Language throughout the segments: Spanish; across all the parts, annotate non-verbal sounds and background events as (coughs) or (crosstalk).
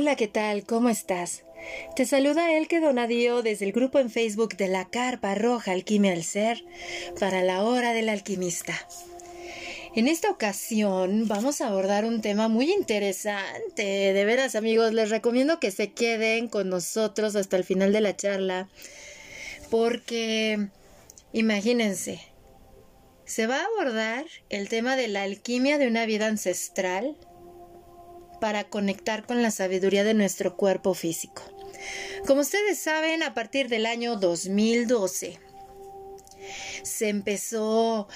Hola, ¿qué tal? ¿Cómo estás? Te saluda Elke Donadío desde el grupo en Facebook de la Carpa Roja Alquimia al Ser para la Hora del Alquimista. En esta ocasión vamos a abordar un tema muy interesante. De veras, amigos, les recomiendo que se queden con nosotros hasta el final de la charla porque imagínense, se va a abordar el tema de la alquimia de una vida ancestral para conectar con la sabiduría de nuestro cuerpo físico. Como ustedes saben, a partir del año 2012 se empezó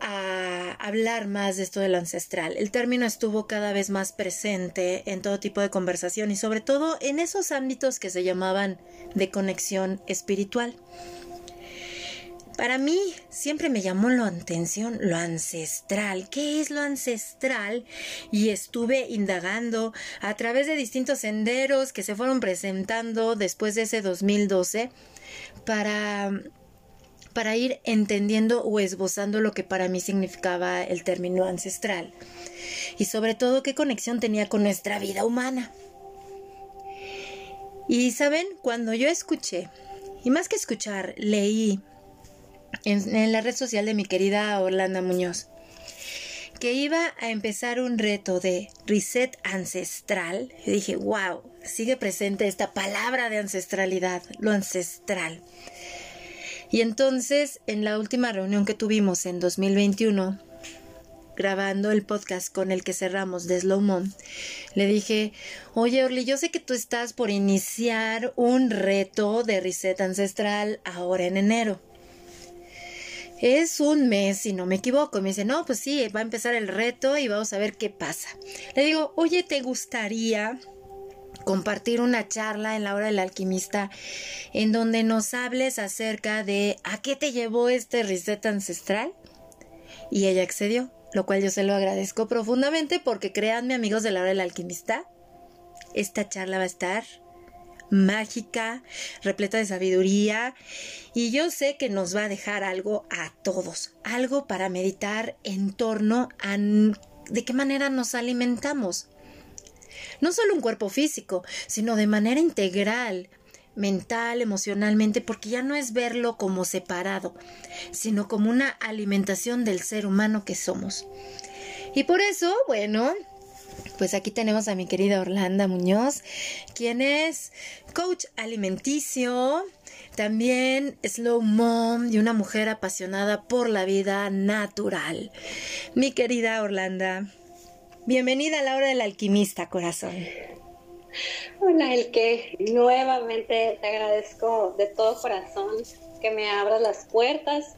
a hablar más de esto de lo ancestral. El término estuvo cada vez más presente en todo tipo de conversación y sobre todo en esos ámbitos que se llamaban de conexión espiritual. Para mí siempre me llamó la atención lo ancestral. ¿Qué es lo ancestral? Y estuve indagando a través de distintos senderos que se fueron presentando después de ese 2012 para para ir entendiendo o esbozando lo que para mí significaba el término ancestral y sobre todo qué conexión tenía con nuestra vida humana. Y saben, cuando yo escuché, y más que escuchar, leí en, la red social de mi querida Orlando Muñoz que iba a empezar un reto de reset ancestral. Y dije, wow, sigue presente esta palabra de ancestralidad, lo ancestral. Y entonces, en la última reunión que tuvimos en 2021, grabando el podcast con el que cerramos de Slow Mom, le dije, oye Orly, yo sé que tú estás por iniciar un reto de reset ancestral ahora en enero. Es un mes, si no me equivoco. Me dice, no, pues sí, va a empezar el reto y vamos a ver qué pasa. Le digo, oye, ¿te gustaría compartir una charla en la hora del alquimista en donde nos hables acerca de a qué te llevó este reset ancestral? Y ella accedió, lo cual yo se lo agradezco profundamente porque créanme amigos de la hora del alquimista, esta charla va a estar mágica, repleta de sabiduría y yo sé que nos va a dejar algo a todos, algo para meditar en torno a de qué manera nos alimentamos. No solo un cuerpo físico, sino de manera integral, mental, emocionalmente, porque ya no es verlo como separado, sino como una alimentación del ser humano que somos. Y por eso, bueno, pues aquí tenemos a mi querida Orlando Muñoz, quien es coach alimenticio, también slow mom y una mujer apasionada por la vida natural. Mi querida Orlando, bienvenida a la hora del alquimista, corazón. Hola, el que nuevamente te agradezco de todo corazón que me abras las puertas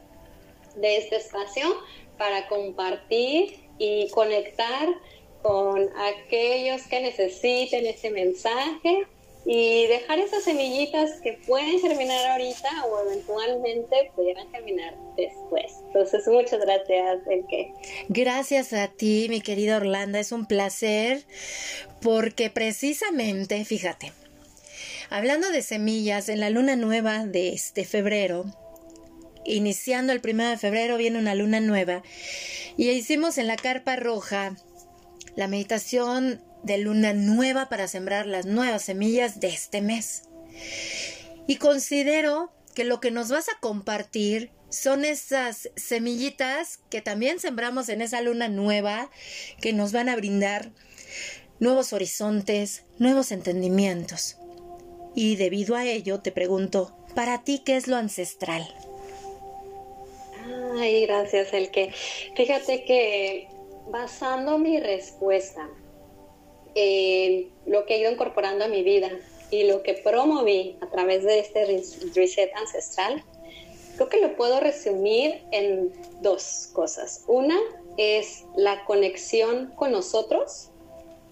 de este espacio para compartir y conectar con aquellos que necesiten ese mensaje y dejar esas semillitas que pueden germinar ahorita o eventualmente pudieran germinar después. Entonces, muchas gracias, Elke. Gracias a ti, mi querida Orlando. Es un placer porque precisamente, fíjate, hablando de semillas, en la luna nueva de este febrero, iniciando el primero de febrero, viene una luna nueva y hicimos en la carpa roja la meditación de luna nueva para sembrar las nuevas semillas de este mes. Y considero que lo que nos vas a compartir son esas semillitas que también sembramos en esa luna nueva que nos van a brindar nuevos horizontes, nuevos entendimientos. Y debido a ello te pregunto, ¿para ti qué es lo ancestral? Ay, gracias, Elke. Fíjate que basando mi respuesta en lo que he ido incorporando a mi vida y lo que promoví a través de este reset ancestral, creo que lo puedo resumir en dos cosas. Una es la conexión con nosotros,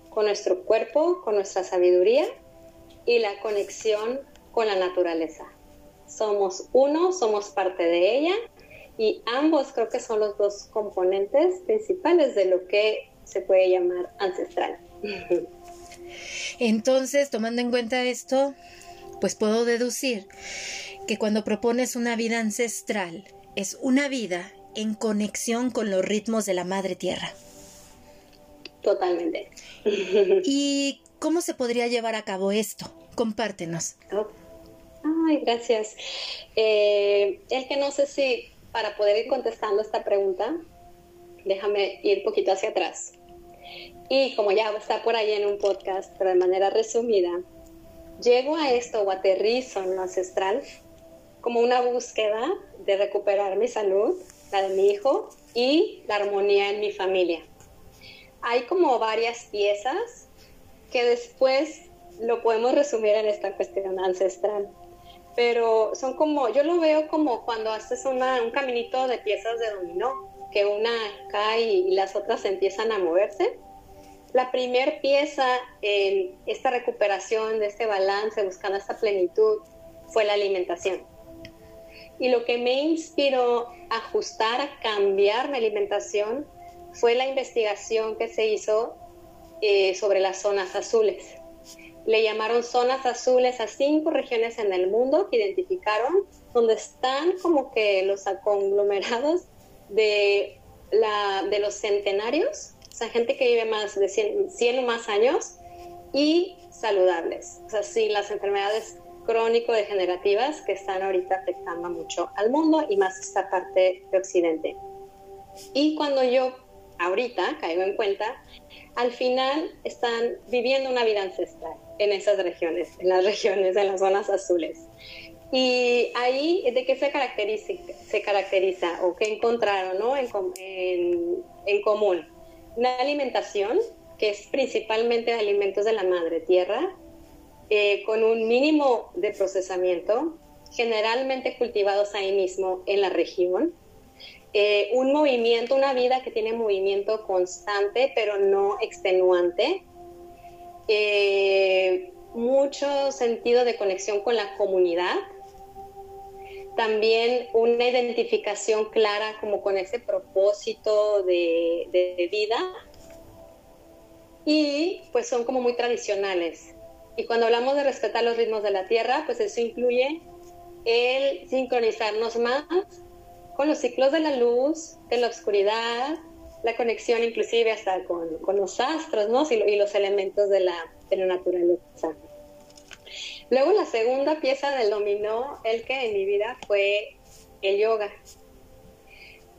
con nuestro cuerpo, con nuestra sabiduría y la conexión con la naturaleza. Somos uno, somos parte de ella y ambos creo que son los dos componentes principales de lo que se puede llamar ancestral. Entonces, tomando en cuenta esto, pues puedo deducir que cuando propones una vida ancestral, es una vida en conexión con los ritmos de la madre tierra. Totalmente. ¿Y ¿cómo se podría llevar a cabo esto? Compártenos. Ay, gracias. Eh, es que no sé si para poder ir contestando esta pregunta, déjame ir poquito hacia atrás. Y como ya está por ahí en un podcast, pero de manera resumida, llego a esto o aterrizo en lo ancestral como una búsqueda de recuperar mi salud, la de mi hijo y la armonía en mi familia. Hay como varias piezas que después lo podemos resumir en esta cuestión ancestral. Pero son como, yo lo veo como cuando haces un caminito de piezas de dominó, que una cae y las otras empiezan a moverse la primer pieza en esta recuperación de este balance, buscando esta plenitud, fue la alimentación. Y lo que me inspiró a ajustar, a cambiar mi alimentación, fue la investigación que se hizo eh, sobre las zonas azules. Le llamaron zonas azules a cinco regiones en el mundo que identificaron donde están como que los conglomerados de, la, de los centenarios sea, gente que vive más de 100, o más años y saludables. O sea, sí, las enfermedades crónico-degenerativas que están ahorita afectando mucho al mundo y más esta parte de Occidente. Y cuando yo ahorita caigo en cuenta, al final están viviendo una vida ancestral en esas regiones, en las regiones, en las zonas azules. Y ahí, ¿de qué se caracteriza, se caracteriza o qué encontraron ¿no? en, en, en común? una alimentación que es principalmente de alimentos de la madre tierra, eh, con un mínimo de procesamiento, generalmente cultivados ahí mismo en la región. Eh, un movimiento, una vida que tiene movimiento constante, pero no extenuante. Eh, mucho sentido de conexión con la comunidad. También una identificación clara como con ese propósito de, vida. Y pues son como muy tradicionales. Y cuando hablamos de respetar los ritmos de la tierra, pues eso incluye el sincronizarnos más con los ciclos de la luz, de la oscuridad, la conexión inclusive hasta con, los astros, ¿no? Y, los elementos de la, de la naturaleza. Luego la segunda pieza del dominó, el que en mi vida fue el yoga.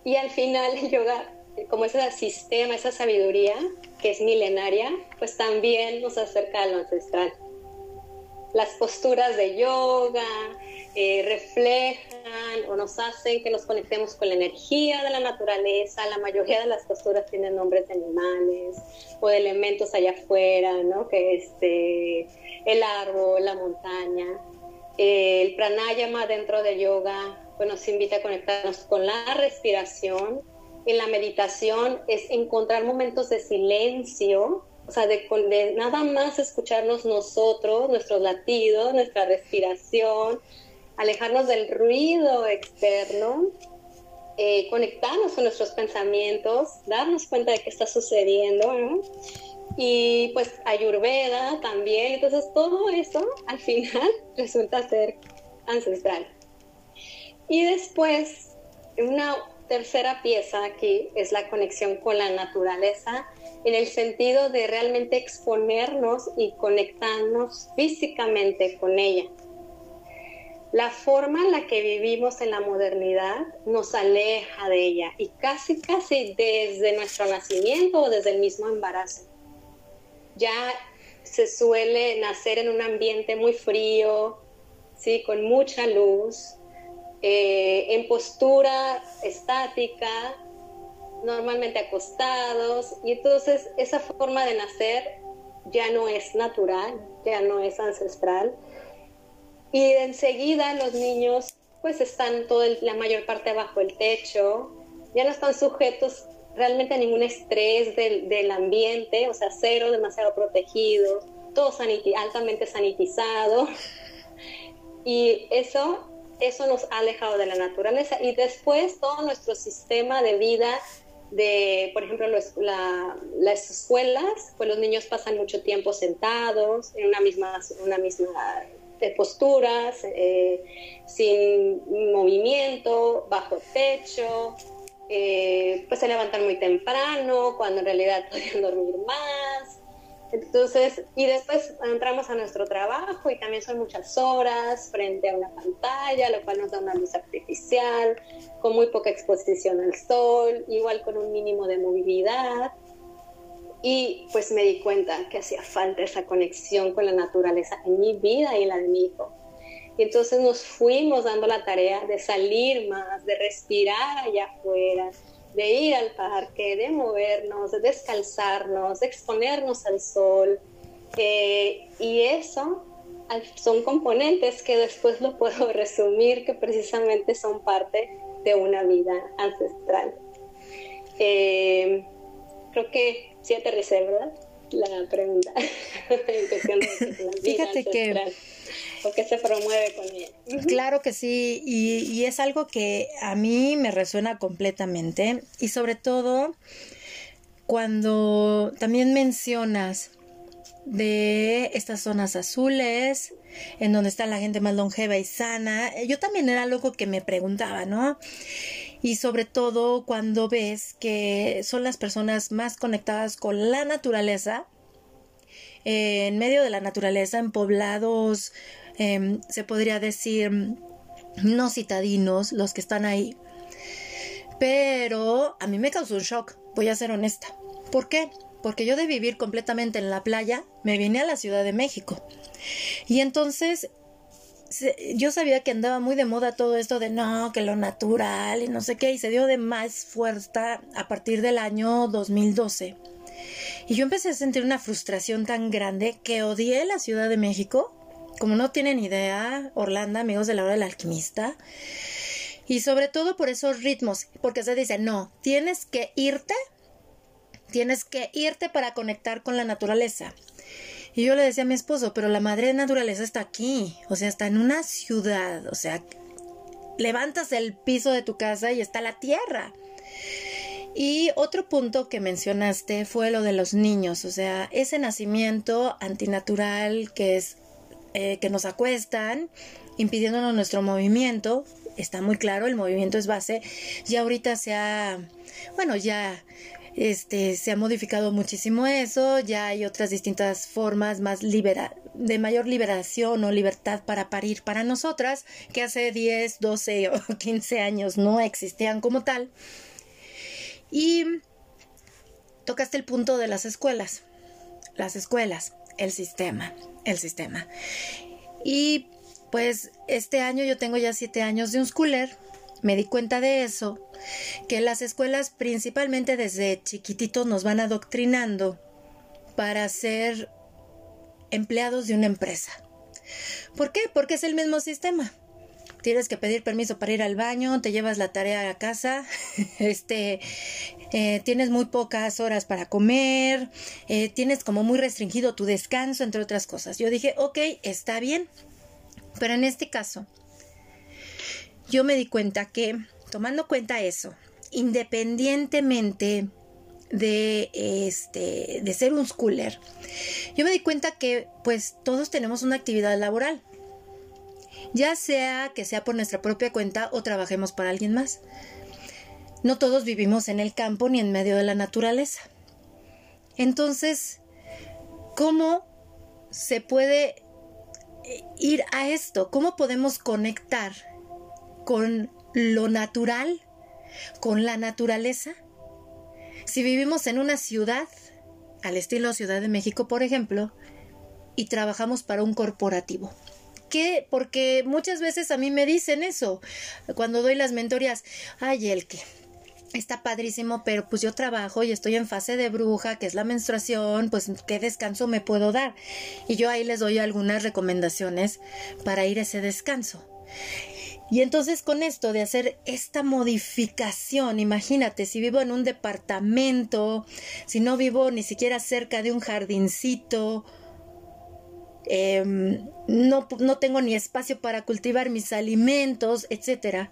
Y al final el yoga, como ese sistema, esa sabiduría que es milenaria, pues también nos acerca a lo ancestral. Las posturas de yoga eh, reflejan o nos hacen que nos conectemos con la energía de la naturaleza. La mayoría de las posturas tienen nombres de animales o de elementos allá afuera, ¿no? Que este el árbol, la montaña. El pranayama dentro del yoga pues nos invita a conectarnos con la respiración. En la meditación es encontrar momentos de silencio, o sea, de, nada más escucharnos nosotros, nuestros latidos, nuestra respiración, alejarnos del ruido externo, eh, conectarnos con nuestros pensamientos, darnos cuenta de qué está sucediendo, y pues Ayurveda también. Entonces todo eso al final (laughs) resulta ser ancestral. Y después, una tercera pieza aquí es la conexión con la naturaleza en el sentido de realmente exponernos y conectarnos físicamente con ella. La forma en la que vivimos en la modernidad nos aleja de ella y casi casi desde nuestro nacimiento o desde el mismo embarazo ya se suele nacer en un ambiente muy frío, ¿sí? con mucha luz, eh, en postura estática, normalmente acostados, y entonces esa forma de nacer ya no es natural, ya no es ancestral. Y enseguida los niños pues están toda la mayor parte bajo el techo, ya no están sujetos realmente ningún estrés del, ambiente, o sea, cero, demasiado protegido, todo altamente sanitizado. Y eso, eso nos ha alejado de la naturaleza. Y después todo nuestro sistema de vida, de, por ejemplo, las escuelas, pues los niños pasan mucho tiempo sentados en una misma, una misma de posturas, eh, sin movimiento, bajo techo, eh, pues se levantan muy temprano, cuando en realidad (laughs) podrían dormir más. Entonces, y después entramos a nuestro trabajo y también son muchas horas frente a una pantalla, lo cual nos da una luz artificial, con muy poca exposición al sol, igual con un mínimo de movilidad. Y pues me di cuenta que hacía falta esa conexión con la naturaleza en mi vida y la de mi hijo. Y entonces nos fuimos dando la tarea de salir más, de respirar allá afuera, de ir al parque, de movernos, de descalzarnos, de exponernos al sol. Eh, y eso son componentes que después lo puedo (laughs) resumir que precisamente son parte de una vida ancestral. Eh, creo que sí aterricé, ¿verdad? La pregunta. (laughs) Fíjate que o que se promueve con. Claro que sí, y, es algo que a mí me resuena completamente, y sobre todo cuando también mencionas de estas zonas azules, en donde está la gente más longeva y sana, yo también era algo que me preguntaba, ¿no? Y sobre todo cuando ves que son las personas más conectadas con la naturaleza, en medio de la naturaleza, en poblados Em, se podría decir, no citadinos, los que están ahí. Pero a mí me causó un shock, voy a ser honesta. ¿Por qué? Porque yo de vivir completamente en la playa, me vine a la Ciudad de México. Y entonces yo sabía que andaba muy de moda todo esto de no, que lo natural y no sé qué, y se dio de más fuerza a partir del año 2012. Y yo empecé a sentir una frustración tan grande que odié la Ciudad de México como no tienen idea, Orlando, amigos de la hora del alquimista, y sobre todo por esos ritmos, porque se dice, no, tienes que irte, tienes que irte para conectar con la naturaleza. Y yo le decía a mi esposo, pero la madre naturaleza está aquí, o sea, está en una ciudad, o sea, levantas el piso de tu casa y está la tierra. Y otro punto que mencionaste fue lo de los niños, o sea, ese nacimiento antinatural que es eh, que nos acuestan, impidiéndonos nuestro movimiento. Está muy claro, el movimiento es base. Ya ahorita se ha, bueno, ya este, se ha modificado muchísimo eso, ya hay otras distintas formas más libera de mayor liberación o libertad para parir para nosotras, que hace 10, 12 o 15 años no existían como tal. Y tocaste el punto de las escuelas. Las escuelas el sistema, el sistema. Y pues este año yo tengo ya siete años de un schooler, me di cuenta de eso, que las escuelas principalmente desde chiquititos nos van adoctrinando para ser empleados de una empresa. ¿Por qué? Porque es el mismo sistema tienes que pedir permiso para ir al baño, te llevas la tarea a casa, (laughs) este, eh, tienes muy pocas horas para comer, eh, tienes como muy restringido tu descanso, entre otras cosas. Yo dije, ok, está bien, pero en este caso, yo me di cuenta que, tomando cuenta eso, independientemente de este de ser un schooler yo me di cuenta que pues todos tenemos una actividad laboral ya sea que sea por nuestra propia cuenta o trabajemos para alguien más. No todos vivimos en el campo ni en medio de la naturaleza. Entonces, ¿cómo se puede eh, ir a esto? ¿Cómo podemos conectar con lo natural, con la naturaleza? Si vivimos en una ciudad, al estilo Ciudad de México, por ejemplo, y trabajamos para un corporativo qué? Porque muchas veces a mí me dicen eso cuando doy las mentorías. Ay, el que está padrísimo, pero pues yo trabajo y estoy en fase de bruja, que es la menstruación, pues qué descanso me puedo dar. Y yo ahí les doy algunas recomendaciones para ir a ese descanso. Y entonces con esto de hacer esta modificación, imagínate, si vivo en un departamento, si no vivo ni siquiera cerca de un jardincito, Em, no, no tengo ni espacio para cultivar mis alimentos, etcétera.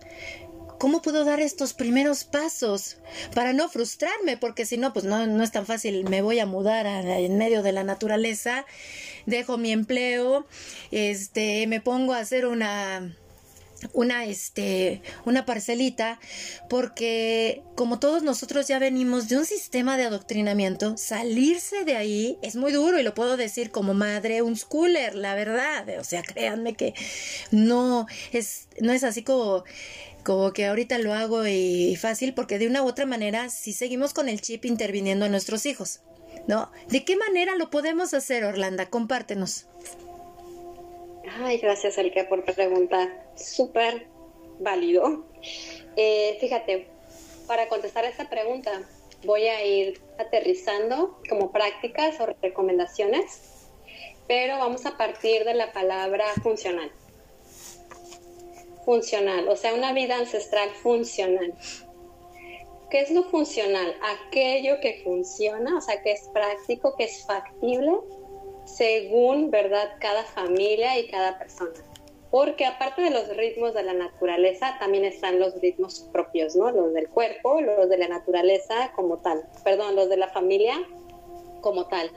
¿Cómo puedo dar estos primeros pasos para no frustrarme? Porque si no, pues no, no es tan fácil. Me voy a mudar en medio de la naturaleza, dejo mi empleo, este, me pongo a hacer una una este una parcelita porque como todos nosotros ya venimos de un sistema de adoctrinamiento salirse de ahí es muy duro y lo puedo decir como madre un schooler la verdad o sea créanme que no es no es así como como que ahorita lo hago y fácil porque de una u otra manera si seguimos con el chip interviniendo en nuestros hijos no de qué manera lo podemos hacer Orlando compártenos Ay, gracias, Elke, por preguntar. Súper válido. Eh, fíjate, para contestar esta pregunta, voy a ir aterrizando como prácticas o recomendaciones, pero vamos a partir de la palabra funcional. Funcional, o sea, una vida ancestral funcional. ¿Qué es lo funcional? Aquello que funciona, o sea, que es práctico, que es factible según, ¿verdad?, cada familia y cada persona. Porque aparte de los ritmos de la naturaleza, también están los ritmos propios, ¿no? Los del cuerpo, los de la naturaleza como tal, perdón, los de la familia como tal.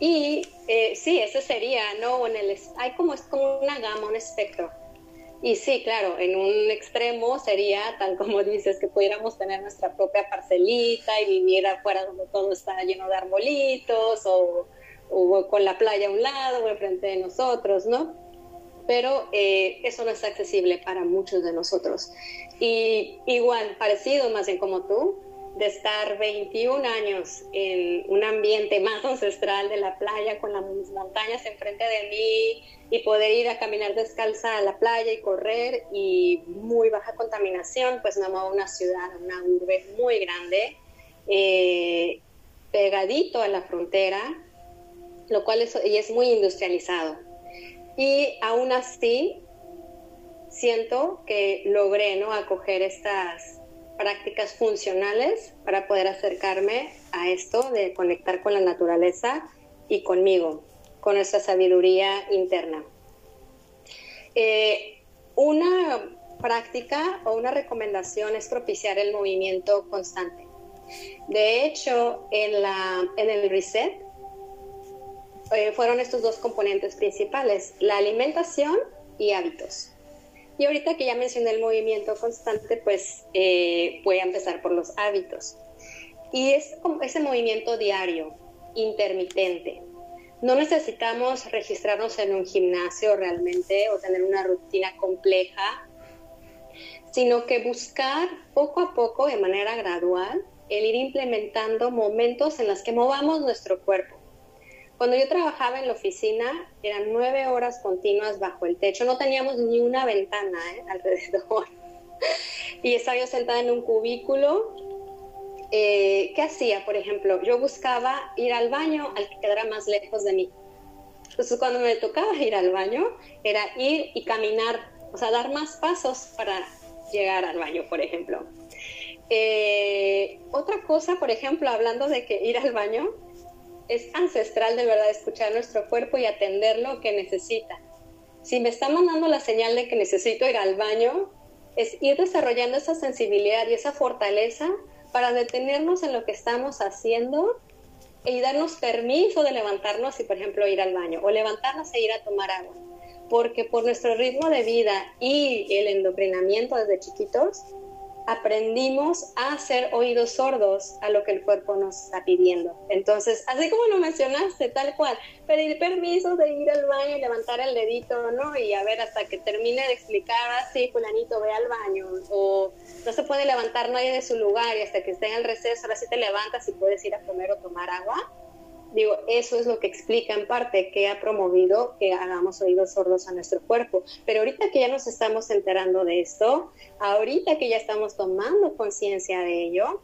Y eh, sí, ese sería, ¿no? En el, hay como, es como una gama, un espectro. Y sí, claro, en un extremo sería, tal como dices, que pudiéramos tener nuestra propia parcelita y vivir afuera donde todo está lleno de arbolitos o o con la playa a un lado o enfrente de nosotros, ¿no? Pero eh, eso no es accesible para muchos de nosotros. Y igual, parecido más bien como tú, de estar 21 años en un ambiente más ancestral de la playa con las montañas enfrente de mí y poder ir a caminar descalza a la playa y correr y muy baja contaminación, pues me a una ciudad, una urbe muy grande, eh, pegadito a la frontera, lo cual es, y es muy industrializado. Y aún así, siento que logré ¿no? acoger estas prácticas funcionales para poder acercarme a esto de conectar con la naturaleza y conmigo, con nuestra sabiduría interna. Eh, una práctica o una recomendación es propiciar el movimiento constante. De hecho, en, la, en el reset eh, fueron estos dos componentes principales, la alimentación y hábitos. Y ahorita que ya mencioné el movimiento constante, pues eh, voy a empezar por los hábitos. Y es ese movimiento diario, intermitente. No necesitamos registrarnos en un gimnasio realmente o tener una rutina compleja, sino que buscar poco a poco, de manera gradual, el ir implementando momentos en los que movamos nuestro cuerpo cuando yo trabajaba en la oficina, eran nueve horas continuas bajo el techo, no teníamos ni una ventana ¿eh? (laughs) alrededor. y estaba yo sentada en un cubículo. Eh, ¿Qué hacía? Por ejemplo, yo buscaba ir al baño al que quedara más lejos de mí. Entonces, cuando me tocaba ir al baño, era ir y caminar, o sea, dar más pasos para llegar al baño, por ejemplo. Eh, otra cosa, por ejemplo, hablando de que ir al baño, es ancestral de verdad escuchar nuestro cuerpo y atender lo que necesita. Si me está mandando la señal de que necesito ir al baño, es ir desarrollando esa sensibilidad y esa fortaleza para detenernos en lo que estamos haciendo y darnos permiso de levantarnos y, por ejemplo, ir al baño o levantarnos e ir a tomar agua. Porque por nuestro ritmo de vida y el endocrinamiento desde chiquitos, aprendimos a hacer oídos sordos a lo que el cuerpo nos está pidiendo. Entonces, así como lo mencionaste, tal cual, pedir permiso de ir al baño y levantar el dedito, ¿no? Y a ver hasta que termine de explicar, así, ah, fulanito, ve al baño, o no se puede levantar nadie de su lugar y hasta que esté en el receso, ahora sí te levantas y puedes ir a comer o tomar agua Digo, eso es lo que explica en parte que ha promovido que hagamos oídos sordos a nuestro cuerpo. Pero ahorita que ya nos estamos enterando de esto, ahorita que ya estamos tomando conciencia de ello,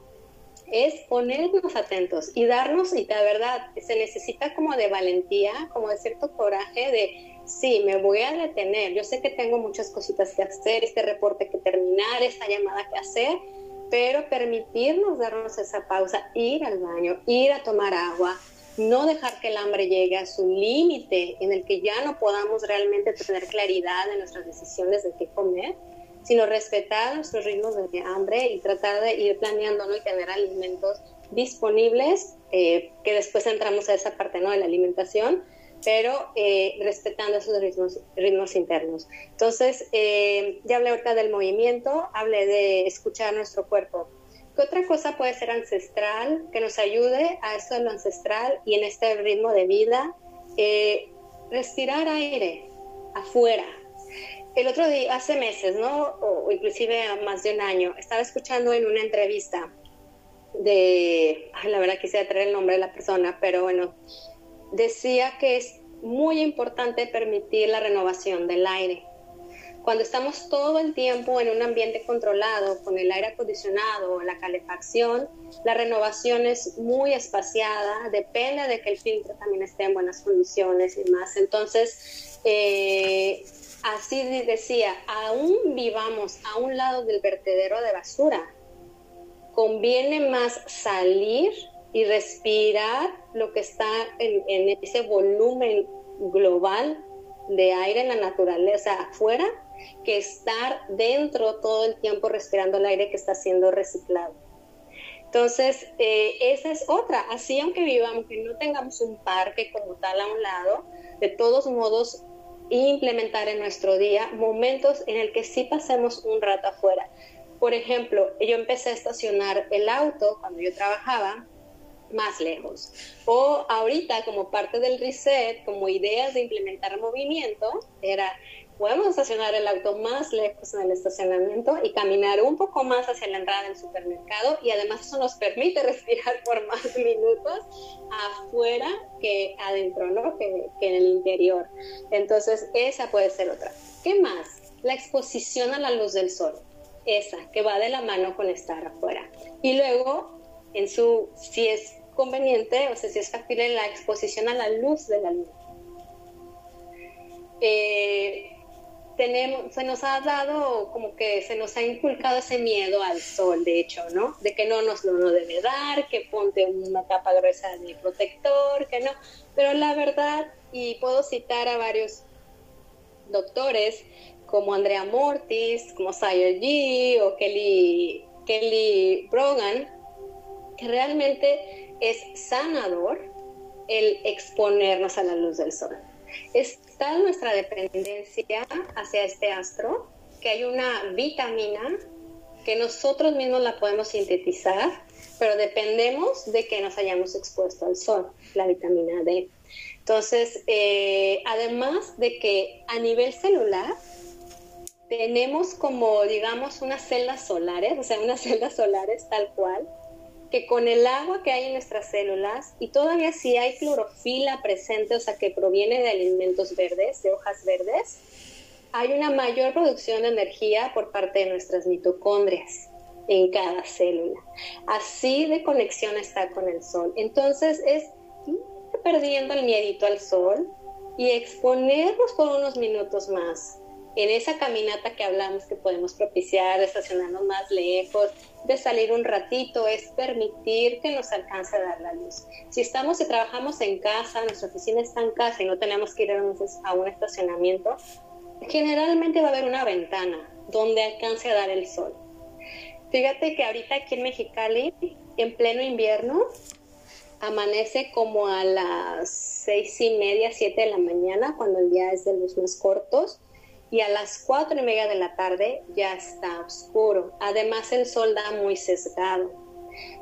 es ponernos atentos y darnos, y la verdad, se necesita como de valentía, como de cierto coraje de, sí, me voy a detener, yo sé que tengo muchas cositas que hacer, este reporte que terminar, esta llamada que hacer, pero permitirnos darnos esa pausa, ir al baño, ir a tomar agua, no dejar que el hambre llegue a su límite en el que ya no podamos realmente tener claridad en nuestras decisiones de qué comer, sino respetar nuestros ritmos de hambre y tratar de ir planeándolo y tener alimentos disponibles, eh, que después entramos a esa parte ¿no? de la alimentación, pero eh, respetando esos ritmos, ritmos internos. Entonces, eh, ya hablé ahorita del movimiento, hablé de escuchar nuestro cuerpo. ¿Qué otra cosa puede ser ancestral que nos ayude a esto de lo ancestral y en este ritmo de vida? Eh, respirar aire afuera. El otro día, hace meses, ¿no? O inclusive más de un año, estaba escuchando en una entrevista de, la verdad quisiera traer el nombre de la persona, pero bueno, decía que es muy importante permitir la renovación del aire. Cuando estamos todo el tiempo en un ambiente controlado, con el aire acondicionado o la calefacción, la renovación es muy espaciada, depende de que el filtro también esté en buenas condiciones y más. Entonces, eh, así decía, aún vivamos a un lado del vertedero de basura, conviene más salir y respirar lo que está en, ese volumen global de aire en la naturaleza afuera que estar dentro todo el tiempo respirando el aire que está siendo reciclado. Entonces, eh, esa es otra. Así, aunque vivamos, que no tengamos un parque como tal a un lado, de todos modos, implementar en nuestro día momentos en el que sí pasemos un rato afuera. Por ejemplo, yo empecé a estacionar el auto cuando yo trabajaba más lejos. O ahorita como parte del reset, como ideas de implementar movimiento, era podemos estacionar el auto más lejos en el estacionamiento y caminar un poco más hacia la entrada del supermercado y además eso nos permite (laughs) respirar por más minutos afuera que adentro, ¿no? Que, que en el interior. Entonces, esa puede ser otra. ¿Qué más? La exposición a la luz del sol esa, que va de la mano con estar afuera. Y luego, en su, si es conveniente, o sea, si es factible, la exposición a la luz de la luna. Eh, tenemos, se nos ha dado como que se nos ha inculcado ese miedo al sol, de hecho, ¿no? De que no nos lo debe dar, que ponte una capa gruesa de protector, que no. Pero la verdad, y puedo citar a varios doctores como Andrea Mortis, como Sayer G o Kelly, Kelly Brogan, que realmente es sanador el exponernos a la luz del sol. Está nuestra dependencia hacia este astro, que hay una vitamina que nosotros mismos la podemos sintetizar, pero dependemos de que nos hayamos expuesto al sol, la vitamina D. Entonces, eh, además de que a nivel celular, tenemos como, digamos, unas celdas solares, o sea, unas (laughs) celdas solares tal cual, que con el agua que hay en nuestras células, y todavía si hay clorofila presente, o sea, que proviene de alimentos verdes, de hojas verdes, hay una mayor producción de energía por parte de nuestras mitocondrias en cada célula. Así de conexión está con el sol. Entonces es perdiendo el miedito al sol y exponernos por unos minutos más en esa caminata que hablamos que podemos propiciar, de estacionarnos más lejos, de salir un ratito, es permitir que nos alcance a dar la luz. Si estamos y trabajamos en casa, nuestra oficina está en casa y no tenemos que ir a un estacionamiento, generalmente va a haber una ventana donde alcance a dar el sol. Fíjate que ahorita aquí en Mexicali, en pleno invierno, amanece como a las seis y media, siete de la mañana, cuando el día es de los más cortos y a las cuatro y media de la tarde ya está oscuro. Además el sol da muy sesgado.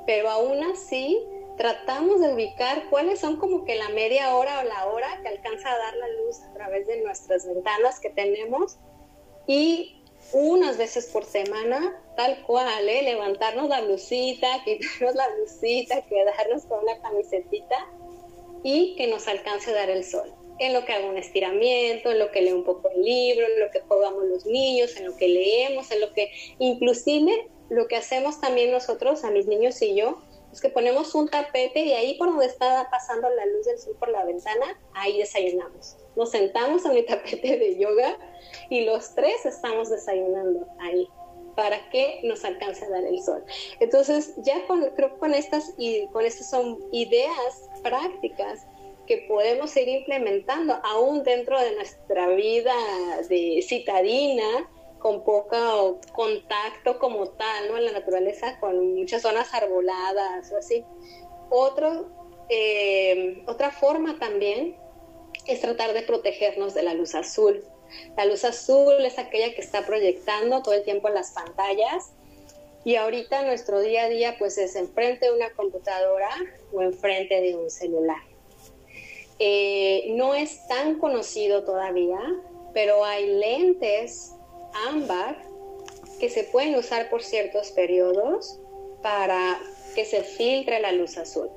Pero aún así tratamos de ubicar cuáles son como que la media hora o la hora que alcanza a dar la luz a través de nuestras ventanas que tenemos y unas veces por semana, tal cual, ¿eh? levantarnos la blusita, (laughs) quitarnos la blusita, quedarnos con una camisetita y que nos alcance a dar el sol en lo que hago un estiramiento, en lo que leo un poco el libro, en lo que jugamos los niños, en lo que leemos, en lo que inclusive lo que hacemos también nosotros, a mis niños y yo, es que ponemos un tapete y ahí por donde está pasando la luz del sol por la ventana, ahí desayunamos. Nos sentamos en mi (laughs) tapete de yoga y los tres estamos desayunando ahí para que nos alcance a dar el sol. Entonces, ya con, creo que con estas, y con estas son ideas prácticas que podemos ir implementando aún dentro de nuestra vida de citadina, con poco contacto como tal, ¿no? En la naturaleza, con muchas zonas arboladas o así. Otro, eh, otra forma también es tratar de protegernos de la luz azul. La luz azul es aquella que está proyectando todo el tiempo en las pantallas y ahorita nuestro día a día pues es enfrente de una computadora o enfrente de un celular. Eh, no es tan conocido todavía, pero hay lentes ámbar que se pueden usar por ciertos periodos para que se filtre la luz azul.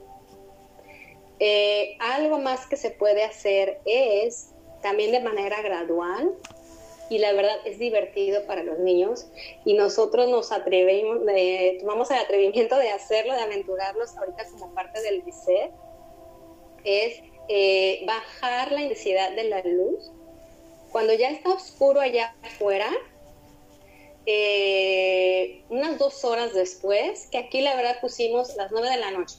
Eh, algo más que se puede hacer es también de manera gradual y la verdad es divertido para los niños y nosotros nos atrevimos, tomamos el atrevimiento de hacerlo, de aventurarnos ahorita como parte del reset, es eh, bajar la intensidad de la luz. Cuando ya está oscuro allá afuera, eh, unas dos horas después, que aquí la verdad pusimos las nueve de la noche.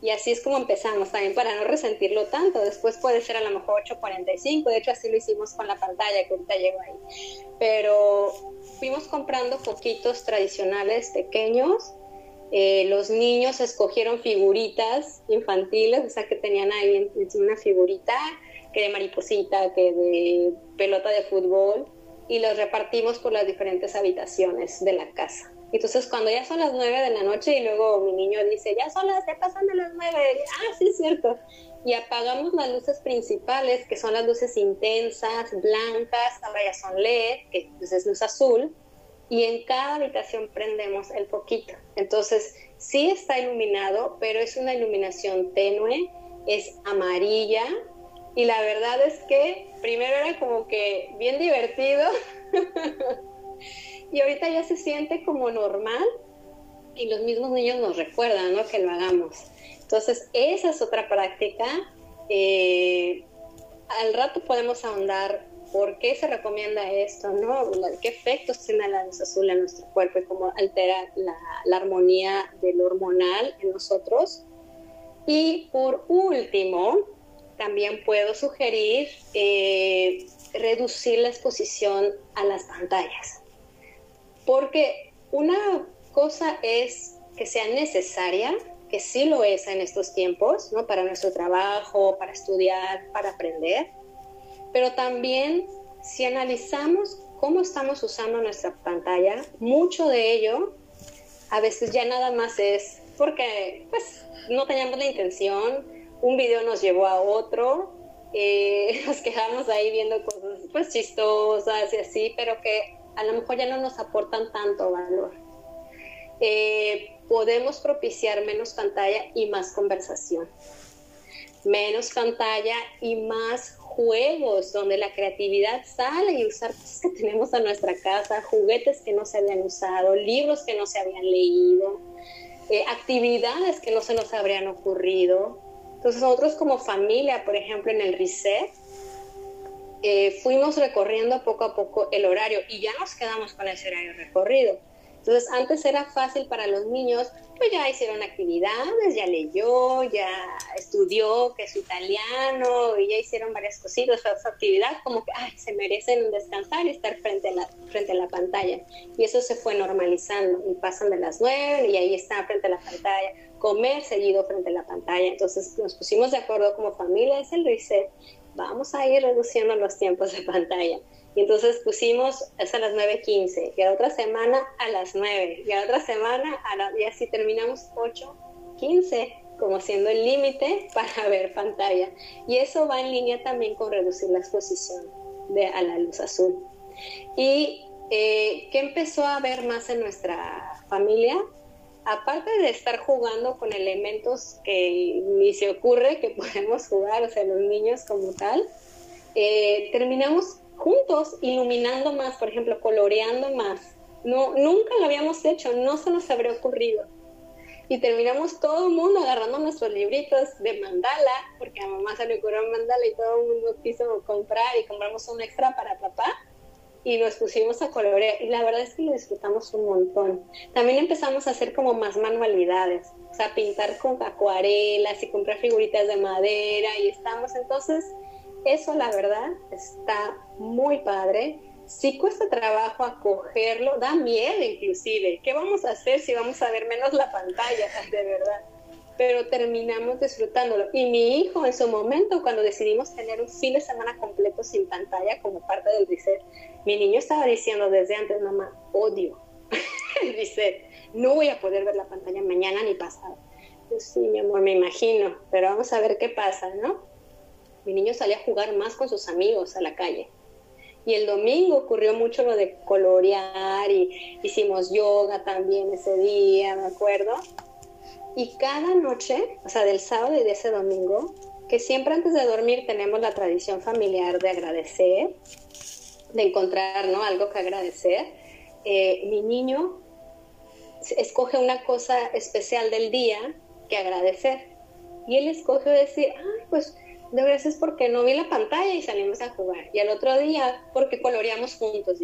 Y así es como empezamos también para no resentirlo tanto. Después puede ser a lo mejor 8.45, de hecho así lo hicimos con la pantalla que ahorita llegó ahí. Pero fuimos comprando poquitos tradicionales pequeños. Eh, los niños escogieron figuritas infantiles, o sea que tenían ahí una figurita que de mariposita, que de pelota de fútbol, y los repartimos por las diferentes habitaciones de la casa. Entonces, cuando ya son las nueve de la noche y luego mi niño dice, ya son las, ya pasan de las nueve, ah, sí es cierto. Y apagamos las luces principales, que son las luces intensas, blancas, ahora ya son LED, que pues, es luz azul, y en cada habitación prendemos el poquito. Entonces, sí está iluminado, pero es una iluminación tenue, es amarilla, y la verdad es que primero era como que bien divertido. (laughs) y ahorita ya se siente como normal y los mismos niños nos recuerdan ¿no? que lo hagamos. Entonces, esa es otra práctica. Eh, al rato podemos ahondar por qué se recomienda esto, ¿no? ¿Qué efectos tiene la luz azul en nuestro cuerpo y cómo altera la, armonía del hormonal en nosotros? Y por último, también puedo sugerir eh, reducir la exposición a las pantallas. Porque una cosa es que sea necesaria, que sí lo es en estos tiempos, ¿no? Para nuestro trabajo, para estudiar, para aprender. Pero también si analizamos cómo estamos usando nuestra pantalla, mucho de ello a veces ya nada más es porque pues no teníamos la intención, un video nos llevó a otro, eh, (laughs) nos quedamos ahí viendo cosas pues chistosas y así, pero que a lo mejor ya no nos aportan tanto valor. Eh, podemos propiciar menos pantalla y más conversación. Menos pantalla y más juegos donde la creatividad sale y usar cosas que tenemos en nuestra casa, juguetes que no se habían usado, libros que no se habían leído, eh, actividades que no se nos habrían ocurrido. Entonces nosotros como familia, por ejemplo, en el RICE, eh, fuimos recorriendo poco a poco el horario y ya nos quedamos con ese horario recorrido. Entonces antes era fácil para los niños, pues ya hicieron actividades, ya leyó, ya estudió que es italiano y ya hicieron varias cositas, su actividad como que ay, se merecen descansar y estar frente a, la, frente a la pantalla. Y eso se fue normalizando y pasan de las nueve y ahí está frente a la pantalla comer seguido frente a la pantalla. Entonces nos pusimos de acuerdo como familia, es el reset, vamos a ir reduciendo los tiempos de pantalla. Y entonces pusimos hasta las 9.15, y a otra semana a las 9, y a otra semana a la, y así terminamos 8.15 como siendo el límite (laughs) para ver pantalla. Y eso va en línea también con reducir la exposición de, a la luz azul. ¿Y eh, qué empezó a ver más en nuestra familia? aparte de estar jugando con elementos que ni se ocurre que (laughs) podemos jugar, o sea, los niños como tal, eh, terminamos juntos iluminando más, por ejemplo, coloreando más. No, nunca lo habíamos hecho, no se nos habría ocurrido. Y terminamos todo el mundo agarrando nuestros libritos de mandala, porque a mamá se le ocurrió mandala y todo el mundo quiso comprar y compramos un extra para papá y nos pusimos a colorear y la verdad es que lo disfrutamos un montón. También empezamos a hacer como más manualidades, o sea, pintar con acuarelas y comprar figuritas de madera y estamos entonces, eso la verdad está muy padre. Sí cuesta trabajo acogerlo, da miedo inclusive. ¿Qué vamos a hacer si vamos a ver menos la pantalla, (laughs) de verdad? pero terminamos disfrutándolo. Y mi hijo en su momento, cuando decidimos tener un fin de semana completo sin pantalla como parte del reset, mi niño estaba diciendo desde antes, mamá, odio (laughs) el reset, no voy a poder ver la pantalla mañana ni pasado. Yo sí, mi amor, me imagino, pero vamos a ver qué pasa, ¿no? Mi niño salía a jugar más con sus amigos a la calle. Y el domingo ocurrió mucho lo de colorear y hicimos yoga también ese día, ¿me acuerdo? Y cada noche, o sea, del sábado y de ese domingo, que siempre antes de dormir tenemos la tradición familiar de agradecer, de encontrar ¿no? algo que agradecer, eh, mi niño escoge una cosa especial del día que agradecer. Y él escoge decir, ay, pues de gracias porque no vi la pantalla y salimos a jugar. Y al otro día porque coloreamos juntos.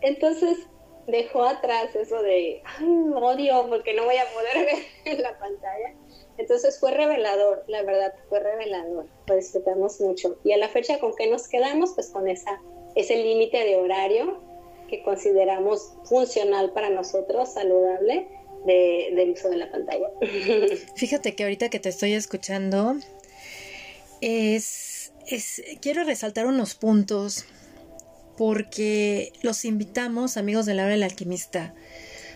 Entonces, dejó atrás eso de, ay, odio porque no voy a poder (laughs) ver la pantalla. Entonces fue revelador, la verdad, fue revelador, lo disfrutamos mucho. Y a la fecha con que nos quedamos, pues con esa, ese límite de horario que consideramos funcional para nosotros, saludable, de, del uso de la pantalla. (laughs) Fíjate que ahorita que te estoy escuchando, es, quiero resaltar unos puntos porque los invitamos, amigos de la hora del alquimista,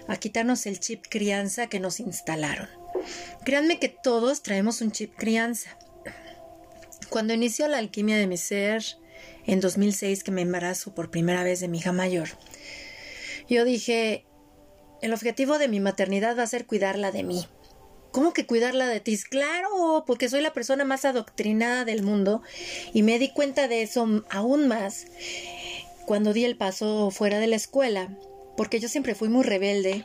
a quitarnos el chip crianza que nos instalaron. Créanme que todos traemos un chip crianza. Cuando inició la alquimia de mi ser, en 2006 que me embarazo por primera vez de mi hija mayor, yo dije, el objetivo de mi maternidad va a ser cuidarla de mí. ¿Cómo que cuidarla de ti? Claro, porque soy la persona más adoctrinada del mundo y me di cuenta de eso aún más cuando di el paso fuera de la escuela, porque yo siempre fui muy rebelde,